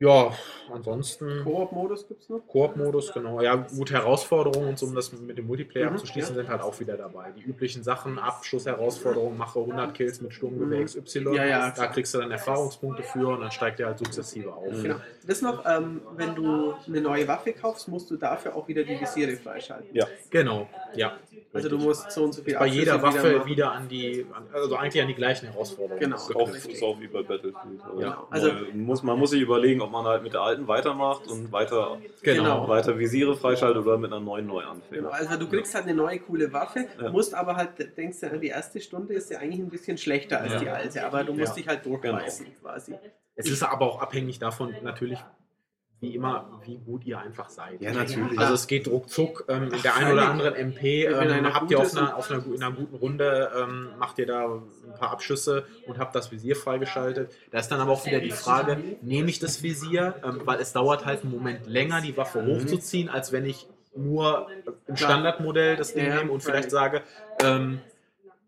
ja, ansonsten Koop-Modus gibt es noch. Koop-Modus, genau. Ja, gut, Herausforderungen und so, um das mit dem Multiplayer Mhm, abzuschließen, ja. sind halt auch wieder dabei. Die üblichen Sachen, Abschlussherausforderungen, mache 100 Kills mit Sturmgewehr Mhm. XY. Ja, ja, da klar. kriegst du dann Erfahrungspunkte für und dann steigt der halt sukzessive auf. Mhm. Genau. Das noch, ähm, wenn du eine neue Waffe kaufst, musst du dafür auch wieder die Visiere freischalten. Ja. Genau, ja. Also du musst so und so viel Bei jeder Waffe machen. wieder, an die, also eigentlich an die gleichen Herausforderungen. Genau. Ist auch, Richtig. ist auch wie bei Battlefield. Genau. Also- neu- muss, man muss sich überlegen, ob man halt mit der alten weitermacht und weiter, Genau. weiter Visiere freischaltet oder mit einer neuen neu anfängt. Genau, also du kriegst halt eine neue coole Waffe, Ja. musst aber halt, denkst du, die erste Stunde ist ja eigentlich ein bisschen schlechter als Ja. die alte, aber du musst Ja. dich halt durchbeißen Genau. quasi. Es ist aber auch abhängig davon, natürlich, wie immer, wie gut ihr einfach seid. Ja, natürlich. Also es geht ruckzuck. Ähm, in der Ach, einen oder anderen MP ähm, habt ihr auf einer, auf einer, in einer guten Runde, ähm, macht ihr da ein paar Abschüsse und habt das Visier freigeschaltet. Da ist dann aber auch wieder die Frage, nehme ich das Visier, ähm, weil es dauert halt einen Moment länger, die Waffe Mhm. hochzuziehen, als wenn ich nur im Standardmodell das Ding Ja, nehme und vielleicht sage, ähm,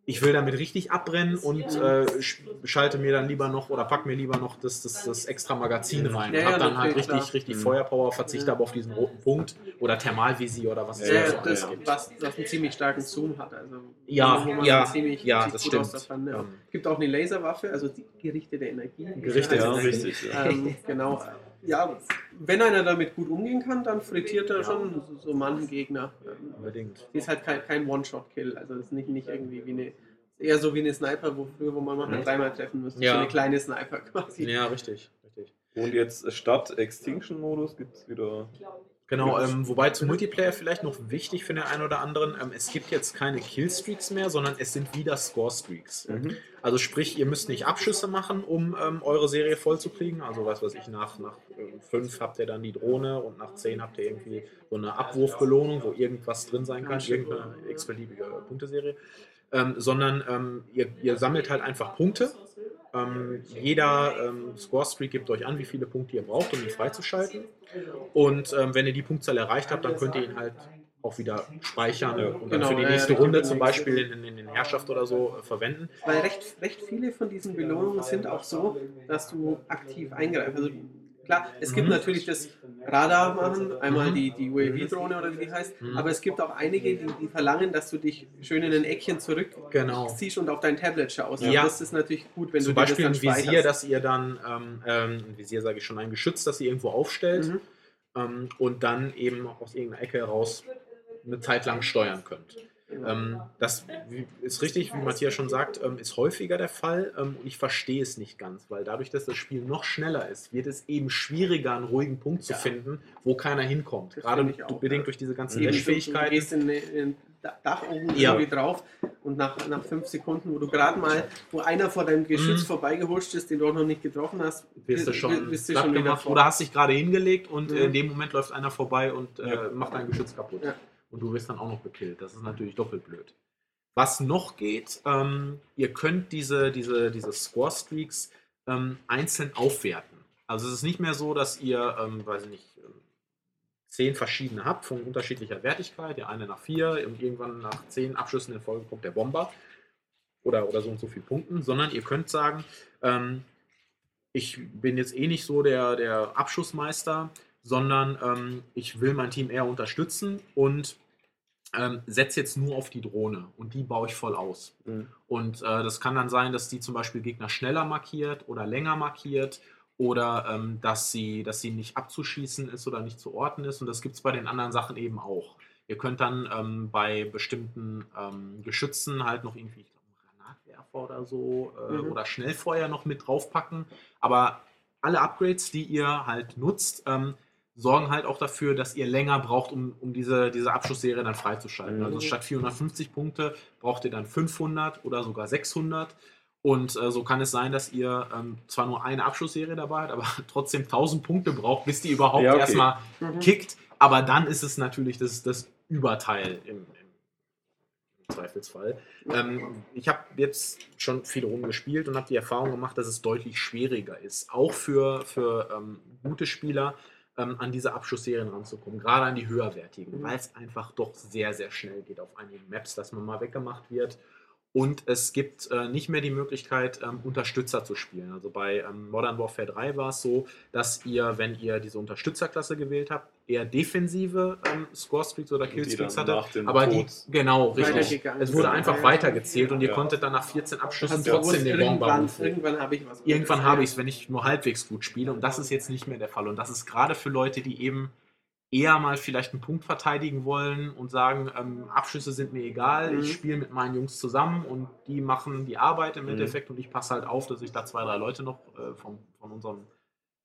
ich will damit richtig abbrennen und äh, sch- schalte mir dann lieber noch oder pack mir lieber noch das, das, das extra Magazin rein. Ja, und hab ja, dann halt richtig, klar. richtig Mhm. Feuerpower, verzichte Ja. aber auf diesen roten Punkt oder Thermalvisier oder was es Ja, Ja, sonst ja, noch das, gibt. was, was einen ziemlich starken Zoom hat. Also, Ja, ja, ziemlich, ja, das gut aus stimmt. davon, ja. Ähm. Gibt auch eine Laserwaffe, also die gerichtete Energie. Gerichtete Ja, Energie. richtig. Ja. Ähm, genau. Ja, wenn einer damit gut umgehen kann, dann frittiert er Ja. schon so, so manchen Gegner. Unbedingt. Die ist halt kein, kein One-Shot-Kill. Also das ist nicht, nicht irgendwie wie eine. Eher so wie eine Sniper, wo wo man mal Mhm. dreimal treffen müsste. Ja. So eine kleine Sniper quasi. Ja, richtig. richtig. Und jetzt statt Extinction-Modus gibt es wieder. Genau, ähm, wobei zum Multiplayer vielleicht noch wichtig für den einen oder anderen, ähm, es gibt jetzt keine Killstreaks mehr, sondern es sind wieder Score-Streaks. Mhm. Also sprich, ihr müsst nicht Abschüsse machen, um ähm, eure Serie voll zu kriegen. Also was weiß ich, nach, nach fünf habt ihr dann die Drohne und nach zehn habt ihr irgendwie so eine Abwurfbelohnung, wo irgendwas drin sein kann, irgendeine x-beliebige Punkteserie. Ähm, sondern ähm, ihr, ihr sammelt halt einfach Punkte. Ähm, jeder ähm, Score-Streak gibt euch an, wie viele Punkte ihr braucht, um ihn freizuschalten. Und ähm, wenn ihr die Punktzahl erreicht habt, dann könnt ihr ihn halt auch wieder speichern Ja, und dann genau, für die ja, nächste ja, Runde zum. Beispiel in, in den Herrschaft oder so äh, verwenden. Weil recht, recht viele von diesen Belohnungen sind auch so, dass du aktiv eingreifst. Also klar, es gibt Mhm. natürlich das Radar machen, einmal Mhm. die, die UAV-Drohne oder wie die heißt, Mhm. aber es gibt auch einige, die, die verlangen, dass du dich schön in ein Eckchen zurückziehst Genau. und auf dein Tablet schaust. Ja. Und das ist natürlich gut, wenn Zum du dir Beispiel ein das dann Visier, speicherst. das ihr dann, ähm, ähm, ein Visier sage ich schon, ein Geschütz, das ihr irgendwo aufstellt Mhm. ähm, und dann eben aus irgendeiner Ecke heraus eine Zeit lang steuern könnt. Ähm, das ist richtig, wie Matthias schon sagt, ähm, ist häufiger der Fall ähm, und ich verstehe es nicht ganz, weil dadurch, dass das Spiel noch schneller ist, wird es eben schwieriger, einen ruhigen Punkt zu finden, wo keiner hinkommt. Das Gerade auch, bedingt ja. durch diese ganzen Mhm. Eben, du, Dash-Fähigkeiten. gehst in, in Da- Dach oben Ja. irgendwie drauf und nach, nach fünf Sekunden, wo du gerade mal, wo einer vor deinem Geschütz Mhm. vorbeigehuscht ist, den du auch noch nicht getroffen hast, wirst du bist- schon, bist du schon wieder gemacht vor. oder hast dich gerade hingelegt und Mhm. in dem Moment läuft einer vorbei und äh, macht dein Geschütz kaputt. Ja. Und du wirst dann auch noch bekillt. Das ist natürlich doppelt blöd. Was noch geht, ähm, ihr könnt diese, diese, diese Score-Streaks ähm, einzeln aufwerten. Also es ist nicht mehr so, dass ihr, ähm, weiß ich nicht, ähm, zehn verschiedene habt von unterschiedlicher Wertigkeit. Der eine nach vier und irgendwann nach zehn Abschüssen in Folge kommt der Bomber oder, oder so und so viel Punkten, sondern ihr könnt sagen, ähm, ich bin jetzt eh nicht so der, der Abschussmeister, sondern ähm, ich will mein Team eher unterstützen und ähm, setze jetzt nur auf die Drohne und die baue ich voll aus. Mhm. Und äh, das kann dann sein, dass die zum Beispiel Gegner schneller markiert oder länger markiert oder ähm, dass, sie, dass sie nicht abzuschießen ist oder nicht zu orten ist. Und das gibt es bei den anderen Sachen eben auch. Ihr könnt dann ähm, bei bestimmten ähm, Geschützen halt noch irgendwie, ich glaube, Granatwerfer oder so äh, Mhm. oder Schnellfeuer noch mit draufpacken. Aber alle Upgrades, die ihr halt nutzt, ähm, sorgen halt auch dafür, dass ihr länger braucht, um, um diese, diese Abschussserie dann freizuschalten. Mhm. Also statt 450 Punkte braucht ihr dann 500 oder sogar 600. Und äh, so kann es sein, dass ihr ähm, zwar nur eine Abschussserie dabei habt, aber trotzdem 1000 Punkte braucht, bis die überhaupt Ja, okay. erstmal Mhm. kickt. Aber dann ist es natürlich das, das Überteil im, im, im Zweifelsfall. Ähm, ich habe jetzt schon viele Runden gespielt und habe die Erfahrung gemacht, dass es deutlich schwieriger ist, auch für, für ähm, gute Spieler ähm, an diese Abschussserien ranzukommen, gerade an die höherwertigen, Mhm. weil es einfach doch sehr, sehr schnell geht auf einigen Maps, dass man mal weggemacht wird. Und es gibt äh, nicht mehr die Möglichkeit, ähm, Unterstützer zu spielen. Also bei ähm, Modern Warfare 3 war es so, dass ihr, wenn ihr diese Unterstützerklasse gewählt habt, eher defensive ähm, Score-Streaks oder die Killstreaks hatte. Aber die, Tod genau, richtig. Es wurde einfach Ja, ja. weitergezählt und ihr Ja. konntet dann nach 14 Abschüssen du trotzdem den Bomber irgendwann, rufen. irgendwann habe ich was. Irgendwann Gutes. habe ich es, wenn ich nur halbwegs gut spiele. Und das ist jetzt nicht mehr der Fall. Und das ist gerade für Leute, die eben eher mal vielleicht einen Punkt verteidigen wollen und sagen, ähm, Abschüsse sind mir egal, Mhm. ich spiele mit meinen Jungs zusammen und die machen die Arbeit im Mhm. Endeffekt und ich passe halt auf, dass ich da zwei, drei Leute noch äh, vom, von unserem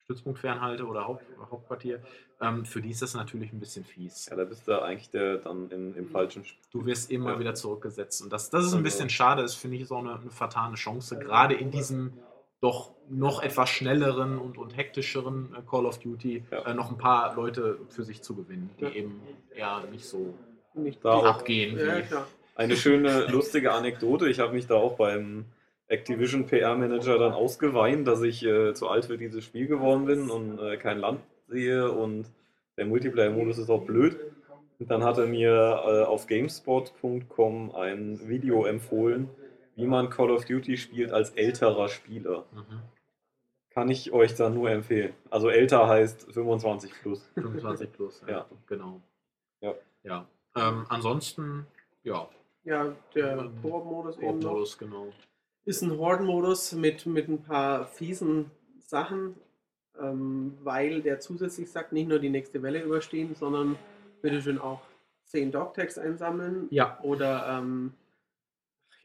Stützpunkt fernhalte oder Haupt, Hauptquartier. Ähm, für die ist das natürlich ein bisschen fies. Ja, da bist du eigentlich der dann in, im falschen Spiel. Du wirst immer Ja. wieder zurückgesetzt. Und das, das ist ein Genau. bisschen schade. Das finde ich so eine, eine vertane Chance, gerade in diesem doch noch etwas schnelleren und, und hektischeren äh, Call of Duty Ja. äh, noch ein paar Leute für sich zu gewinnen, die Ja. eben eher nicht so Nicht Da auch. abgehen. Ja. Eine schöne, lustige Anekdote. Ich habe mich da auch beim Activision PR-Manager dann ausgeweint, dass ich äh, zu alt für dieses Spiel geworden bin und äh, kein Land sehe und der Multiplayer-Modus ist auch blöd. Und dann hat er mir äh, auf gamespot.com ein Video empfohlen, wie man Call of Duty spielt als älterer Spieler. Mhm. Kann ich euch dann nur empfehlen. Also älter heißt 25 plus. 25 plus, ja. Ja. Genau. Ja. ja. Ähm, ansonsten, ja, Ja, der Ähm, Koop-Modus eben noch. Hauptmodus, genau. Ist ein Horde-Modus mit, mit ein paar fiesen Sachen, ähm, weil der zusätzlich sagt, nicht nur die nächste Welle überstehen, sondern bitteschön auch 10 Dogtags einsammeln Ja, oder ähm, ja,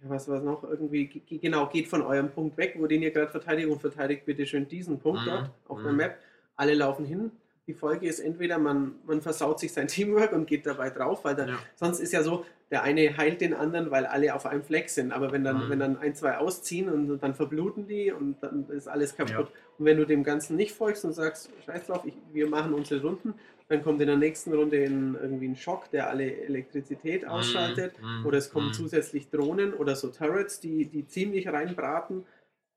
was was noch irgendwie ge- ge- genau geht von eurem Punkt weg, wo den ihr gerade verteidigt und verteidigt bitte schön diesen Punkt Mhm, dort auf der mhm. Map. Alle laufen hin. Die Folge ist entweder man, man versaut sich sein Teamwork und geht dabei drauf, weil dann, Ja. sonst ist ja so, der eine heilt den anderen, weil alle auf einem Fleck sind. Aber wenn dann, Mhm. wenn dann ein, zwei ausziehen und dann verbluten die und dann ist alles kaputt. Ja. Und wenn du dem Ganzen nicht folgst und sagst, scheiß drauf, ich, wir machen unsere Runden, dann kommt in der nächsten Runde in, irgendwie ein Schock, der alle Elektrizität ausschaltet. Mhm, Oder es kommen mhm. zusätzlich Drohnen oder so Turrets, die, die ziemlich reinbraten.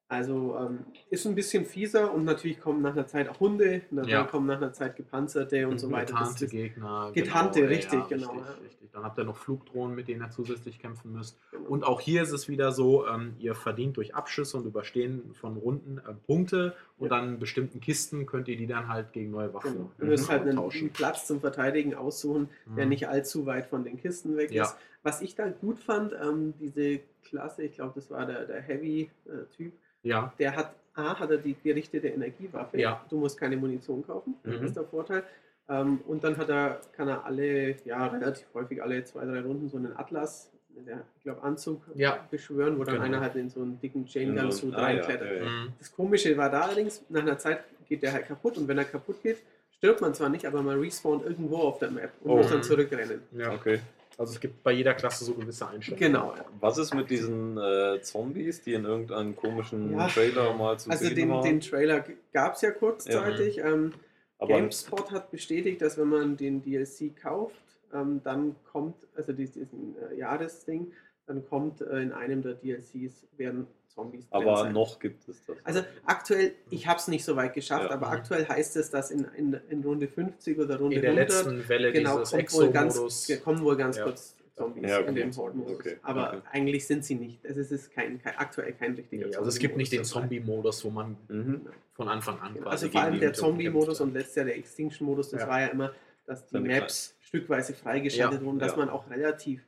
Also ähm, ist ein bisschen fieser und natürlich kommen nach einer Zeit auch Hunde, und dann Ja. kommen nach einer Zeit gepanzerte und so weiter. Getarnte Gegner. Getarnte, ja, richtig, genau, Richtig, ja. richtig. Dann habt ihr noch Flugdrohnen, mit denen ihr zusätzlich kämpfen müsst. genau. Und auch hier ist es wieder so, ähm, ihr verdient durch Abschüsse und Überstehen von Runden äh, Punkte und Ja. dann in bestimmten Kisten könnt ihr die dann halt gegen neue Waffen Genau. Du musst mhm, halt einen, einen Platz zum Verteidigen aussuchen, der Mhm. nicht allzu weit von den Kisten weg Ja. ist. Was ich da gut fand, ähm, diese Klasse, ich glaube, das war der, der Heavy-Typ, Ja, der hat, A, hat er die gerichtete Energiewaffe. Ja. Du musst keine Munition kaufen, das Mhm. ist der Vorteil. Ähm, und dann hat er, kann er alle, ja, relativ häufig alle zwei, drei Runden so einen Atlas, der, ich glaube, Anzug Ja. beschwören, wo dann Genau. einer halt in so einen dicken Chain In Gun so- Suit ah, reinklettert. ja, ja. Mhm. Das Komische war da allerdings, nach einer Zeit geht der halt kaputt und wenn er kaputt geht, stirbt man zwar nicht, aber man respawnt irgendwo auf der Map und Oh. muss dann zurückrennen. ja. Okay. Also es gibt bei jeder Klasse so gewisse Einstellungen. Genau. ja. Was ist mit diesen äh, Zombies, die in irgendeinem komischen Ja. Trailer mal zu Also sehen den, waren? den Trailer gab es ja kurzzeitig. Ähm, Aber GameSpot hat bestätigt, dass wenn man den DLC kauft, ähm, dann kommt, also dies- diesen äh, Jahresding, dann kommt äh, in einem der DLCs werden Zombies drin aber sein. noch gibt es das. Also aktuell, ich habe es nicht so weit geschafft, Ja. aber aktuell heißt es, dass in, in, in Runde 50 oder Runde In der 100 letzten Welle genau, dieses kommt wohl, ganz, kommen wohl ganz Ja. kurz Zombies Ja, okay. in den Horde-Modus. Okay, Aber okay. eigentlich sind sie nicht. Es ist kein, kein, aktuell kein richtiger Nee, also es gibt nicht den Zombie-Modus wo man Mhm. von Anfang an Genau. quasi Also vor allem der Zombie-Modus und letztes Jahr der Extinction-Modus, das Ja. war ja immer, dass die Maps stückweise freigeschaltet Ja, wurden, dass ja. man auch relativ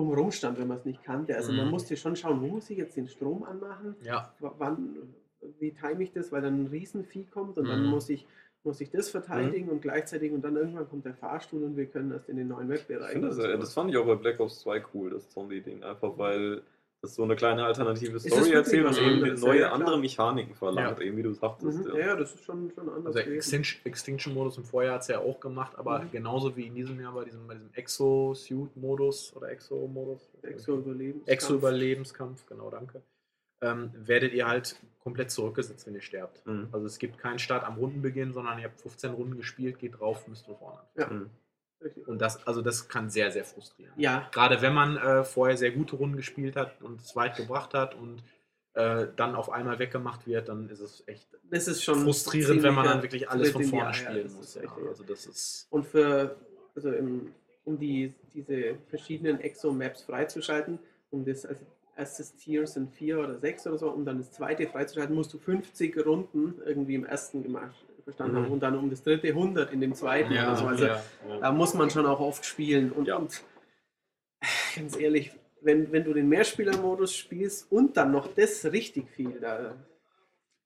dumm rumstand, wenn man es nicht kannte. Also man Mhm. musste schon schauen, wo muss ich jetzt den Strom anmachen. Ja, wann, wie time ich das, weil dann ein Riesenvieh kommt und dann Mhm. muss ich, muss ich das verteidigen und gleichzeitig und dann irgendwann kommt der Fahrstuhl und wir können erst in den neuen Ich Webbereich. finde das, das fand ich auch bei Black Ops 2 cool, das Zombie-Ding. Einfach weil das so eine kleine alternative Story erzählt und was eben neue ja, klar. andere Mechaniken verlangt, Ja. eben wie du sagtest. Mhm. ja. Ja, ja, das ist schon, schon anders. also Extinction-Modus im Vorjahr hat es ja auch gemacht, aber Mhm. genauso wie in diesem Jahr bei diesem, bei diesem Exo-Suit-Modus oder Exo-Modus. Exo-Überlebenskampf. Exo-Überlebenskampf, genau, danke. Ähm, werdet ihr halt komplett zurückgesetzt, wenn ihr sterbt. Mhm. Also es gibt keinen Start am Rundenbeginn, sondern ihr habt 15 Runden gespielt, geht drauf, müsst von vorne. anfangen. Richtig. Und das, also das kann sehr, sehr frustrieren. Ja, Gerade wenn man äh, vorher sehr gute Runden gespielt hat und es weit gebracht hat und äh, dann auf einmal weggemacht wird, dann ist es echt das ist schon frustrierend, wenn man dann wirklich alles von vorne Eier, spielen das muss. Ja. richtig. Also das ist Und für, also im, um die, diese verschiedenen Exo-Maps freizuschalten, um das, also erstes Tier sind vier oder sechs oder so, um dann das zweite freizuschalten, musst du 50 Runden irgendwie im ersten gemacht, verstanden Mhm. haben und dann um das dritte 100 in dem zweiten oder so. Also ja, ja. da muss man schon auch oft spielen. Und, Ja. und ganz ehrlich, wenn, wenn du den Mehrspieler-Modus spielst und dann noch das richtig viel, da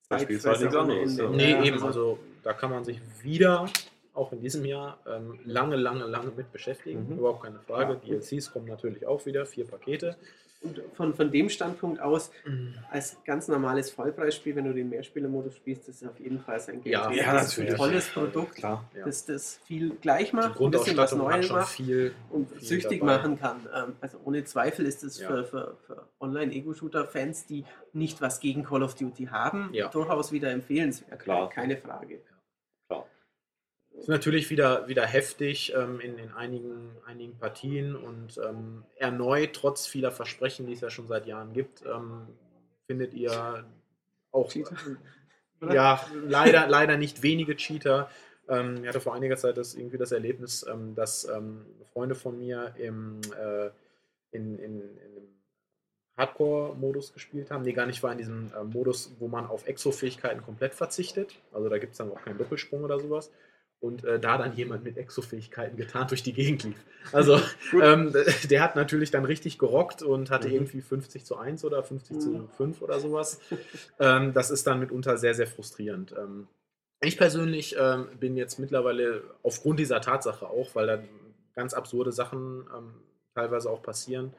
Da spielst du halt nichts anderes, ja. Nee, Ja, eben, also da kann man sich wieder, auch in diesem Jahr, ähm, lange, lange, lange mit beschäftigen. Mhm. Überhaupt keine Frage. Ja. DLCs kommen natürlich auch wieder, vier Pakete. Und von, von dem Standpunkt aus, als ganz normales Vollpreisspiel, wenn du den Mehrspieler-Modus spielst, das ist auf jeden Fall sein Geld. Ja, ja, das ist ein natürlich. tolles Produkt, Klar. Ja. das das viel gleich macht, ein bisschen was Neues macht viel. und viel süchtig dabei. machen kann. Ähm, Also ohne Zweifel ist es Ja. für, für, für Online-Ego-Shooter-Fans, die nicht was gegen Call of Duty haben, Ja. durchaus wieder empfehlenswert. Klar. Keine Frage. Ist natürlich wieder, wieder heftig ähm, in, in einigen, einigen Partien und ähm, erneut, trotz vieler Versprechen, die es ja schon seit Jahren gibt, ähm, findet ihr auch Cheater. ja, leider, leider nicht wenige Cheater. Ähm, ich hatte vor einiger Zeit das, irgendwie das Erlebnis, ähm, dass ähm, Freunde von mir im, äh, in, in, in dem Hardcore-Modus gespielt haben. Nee, gar nicht war in diesem äh, Modus, wo man auf Exo-Fähigkeiten komplett verzichtet. Also da gibt es dann auch keinen Doppelsprung oder sowas. Und äh, da dann jemand mit Exo-Fähigkeiten getarnt durch die Gegend lief. Also ähm, der hat natürlich dann richtig gerockt und hatte Mhm. irgendwie 50 zu 1 oder 50 zu Mhm. 5 oder sowas. ähm, das ist dann mitunter sehr, sehr frustrierend. Ähm, ich persönlich ähm, bin jetzt mittlerweile aufgrund dieser Tatsache auch, weil da ganz absurde Sachen ähm, teilweise auch passieren,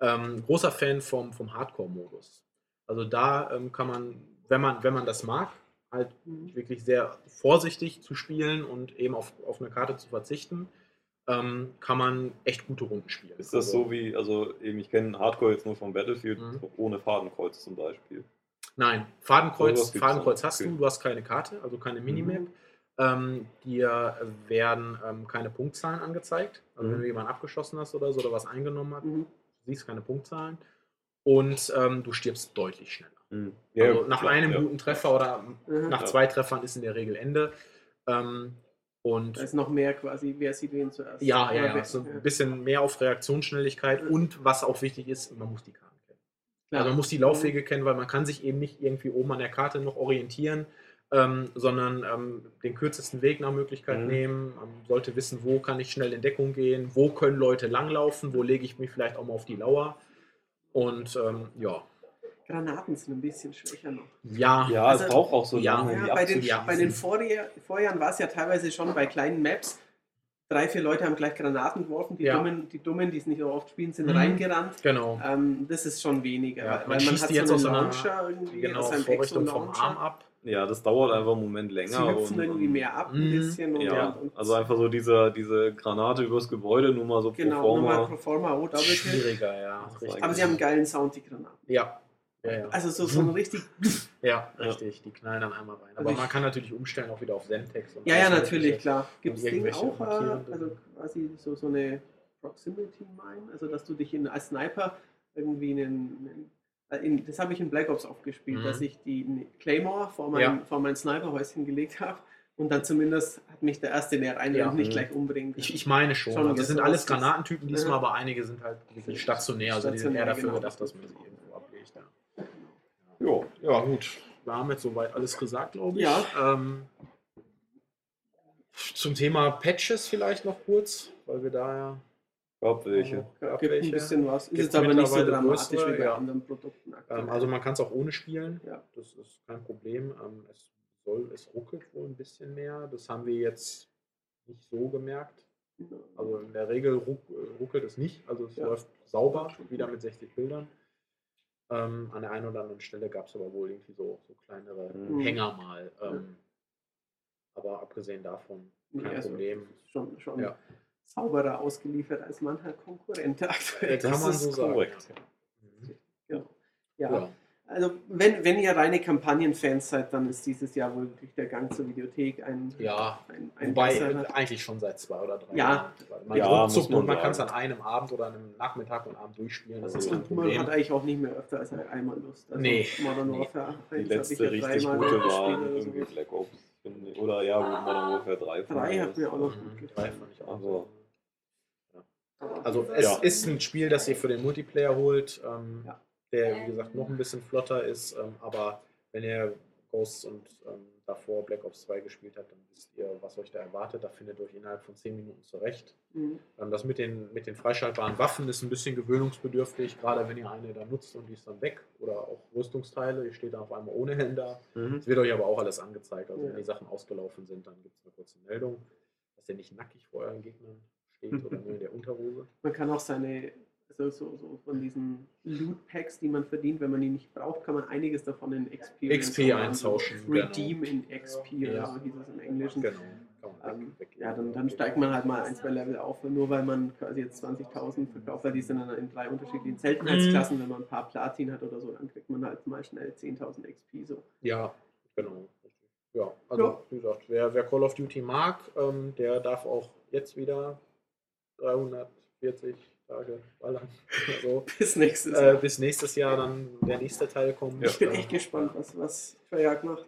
ähm, großer Fan vom, vom Hardcore-Modus. Also da kann man, wenn man, wenn man das mag, halt Mhm. wirklich sehr vorsichtig zu spielen und eben auf, auf eine Karte zu verzichten, ähm, kann man echt gute Runden spielen. Ist das Also- so wie, also eben, ich kenne Hardcore jetzt nur vom Battlefield, Mhm. ohne Fadenkreuz zum Beispiel. Nein, Fadenkreuz, Fadenkreuz hast okay. du, du hast keine Karte, also keine Minimap. Mhm. Ähm, dir werden ähm, keine Punktzahlen angezeigt. Also Mhm. wenn du jemanden abgeschossen hast oder so oder was eingenommen hat, Mhm. siehst keine Punktzahlen. Und ähm, du stirbst deutlich schneller. Mhm. also nach klar, einem ja. guten Treffer oder Mhm. nach Ja. zwei Treffern ist in der Regel Ende. Ähm, und Da ist noch mehr quasi, wer sieht wen zuerst. ja, ja, ja, wer- so ein bisschen mehr auf Reaktionsschnelligkeit Ja. und was auch wichtig ist, man muss die Karten kennen. Klar. Also man muss die Laufwege kennen, weil man kann sich eben nicht irgendwie oben an der Karte noch orientieren, ähm, sondern ähm, den kürzesten Weg nach Möglichkeit Mhm. nehmen. Man sollte wissen, wo kann ich schnell in Deckung gehen, wo können Leute langlaufen, wo lege ich mich vielleicht auch mal auf die Lauer. Und ähm, ja, Granaten sind ein bisschen schwächer noch. ja, Ja, Also- es braucht auch so Ja. lange, Ja, bei den, bei den Vorjahr, Vorjahren war es ja teilweise schon bei kleinen Maps. Drei, vier Leute haben gleich Granaten geworfen, die, Ja. Dummen, die Dummen, die es nicht so oft spielen, sind Mhm. reingerannt. genau. Ähm, das ist schon weniger. Ja, weil man weil schießt hat die jetzt so aus einen Launcher irgendwie, Genau, aus einem Vorrichtung vom. Arm ab. Ja, das dauert einfach einen Moment länger. Sie hüpfen und, irgendwie mehr ab ein Mhm. bisschen. Und, Ja, und, und also einfach so diese, diese Granate übers Gebäude, nur mal so Genau, pro nochmal forma. pro forma, oh. Schwieriger, ja. Aber sie haben einen geilen Sound, die Granaten. Ja. Ja, ja. Also so, so ein richtig. ja, richtig. Die knallen dann einmal rein. Also Aber ich- man kann natürlich umstellen auch wieder auf Semtex. und Ja, ja, natürlich, klar. Gibt es Ding auch, äh, also quasi so, so eine Proximity Mine, also dass du dich in, als Sniper irgendwie in, einen- äh, in das habe ich in Black Ops oft gespielt, Mhm. dass ich die Claymore vor mein, Ja. vor mein Sniperhäuschen gelegt habe und dann zumindest hat mich der erste näher rein Ja. nicht Mhm. gleich umbringen. Ich, ich meine schon. Schon, also das sind alles Granatentypen diesmal, Ja. aber einige sind halt wirklich stationär. Also die sind eher dafür gedacht, dass man sie. Ja. Ja. ja, gut. Wir haben jetzt soweit alles gesagt, glaube ich. Ja. Ähm, zum Thema Patches vielleicht noch kurz, weil wir da ja. Gab welche. Gab gibt welche. ein bisschen was. Ist jetzt aber nicht so dramatisch größere, wie bei ja. anderen Produkten. Ähm, also man kann es auch ohne spielen. Ja. Das ist kein Problem. Ähm, es soll, es ruckelt wohl ein bisschen mehr. Das haben wir jetzt nicht so gemerkt. Also in der Regel ruck, äh, ruckelt es nicht. Also es Ja. läuft sauber, wieder mit 60 Bildern. Ähm, an der einen oder anderen Stelle gab es aber wohl irgendwie so, so kleinere Mhm. Hänger mal. Ähm, aber abgesehen davon Nee, kein also Problem. schon, schon Ja. sauberer ausgeliefert als mancher Konkurrent aktuell. Kann Das man ist so sagen. korrekt. Mhm. Genau. Ja. Also wenn, wenn ihr reine Kampagnenfans seid, dann ist dieses Jahr wohl wirklich der Gang zur Videothek ein, Ja, ein, ein Wobei besserer. eigentlich schon seit zwei oder drei Ja. Jahren. Man, Ja, ruckzuck man und man kann es an einem Abend oder einem Nachmittag und Abend durchspielen. Das ist Also, kein Und man Problem. hat eigentlich auch nicht mehr öfter als einmal Lust. Also Nee. Modern Nee. Warfare Die 1 letzte hab ich ja richtig dreimal gute gespielt war oder irgendwie sowas. Black Ops. Oder ja, gut, Modern Warfare 3. von Drei mir hat aus. mir auch noch Mhm, gut drei gefallen. fand ich auch. Also- Also es Ja. ist ein Spiel, das ihr für den Multiplayer holt, ähm, Ja. Der wie gesagt noch ein bisschen flotter ist, ähm, aber wenn ihr Ghosts und ähm, davor Black Ops 2 gespielt habt, dann wisst ihr, was euch da erwartet. Da findet ihr euch innerhalb von 10 Minuten zurecht. Mhm. Ähm, das mit den, mit den freischaltbaren Waffen ist ein bisschen gewöhnungsbedürftig, gerade wenn ihr eine da nutzt und die ist dann weg. Oder auch Rüstungsteile, ihr steht dann auf einmal ohne Helm da. Mhm. Es wird euch aber auch alles angezeigt. Also Ja. wenn die Sachen ausgelaufen sind, dann gibt es eine kurze Meldung, dass ihr nicht nackig vor euren Gegnern steht oder nur in der Unterhose. Man kann auch seine, also so, so von diesen Loot Packs, die man verdient, wenn man die nicht braucht, kann man einiges davon in Experience XP eintauschen, so Redeem in XP Ja. oder so hieß es im Englischen. Genau. Kann man Ähm, ja, dann, dann steigt man halt mal ein, zwei Level auf, nur weil man quasi jetzt 20.000 verkauft, weil die sind dann in drei unterschiedlichen Seltenheitsklassen. Mhm. Wenn man ein paar Platin hat oder so, dann kriegt man halt mal schnell 10.000 XP. So. Ja, genau. Ja, also Ja. wie gesagt, wer, wer Call of Duty mag, ähm, der darf auch jetzt wieder 340 Tage. Also, Bis nächstes äh, Jahr. bis nächstes Jahr dann der nächste Teil kommt. Ich bin Äh, echt gespannt, was, was Treyarch macht.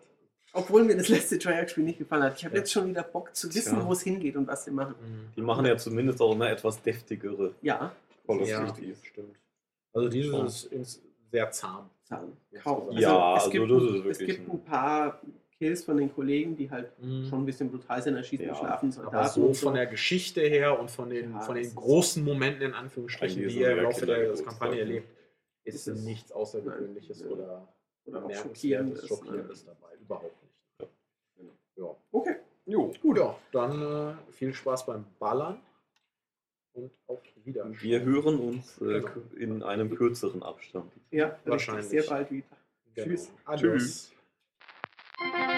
Obwohl mir das letzte Treyarch-Spiel nicht gefallen hat. Ich habe Ja. jetzt schon wieder Bock zu wissen, Tja. wo es hingeht und was sie machen. Mhm. Die machen ja zumindest auch immer etwas deftigere Ja, Call of Ja, stimmt. Also dieses ist ins, sehr zahm. Ja, Kaum. Ja, es also gibt, das ist es wirklich gibt ein- ein paar Kills von den Kollegen, die halt Mhm. schon ein bisschen brutal sind, erschießen Ja, schlafen Aber Soldaten so und von der Geschichte her und von den, Ja, von den großen Momenten in Anführungsstrichen, die ihr im Laufe der Kampagne ne? erlebt, ist Es ist- nichts Außergewöhnliches Nein, oder oder auch schockierendes. Schockierendes dabei. Überhaupt nicht. Ja. Okay, Jo. Gut, ja, dann äh, viel Spaß beim Ballern und auf Wiedersehen. Wir hören uns äh, Genau. in einem kürzeren Abstand. ja, Wahrscheinlich. sehr bald wieder. Genau. Tschüss. Adios. Tschüss. Bye.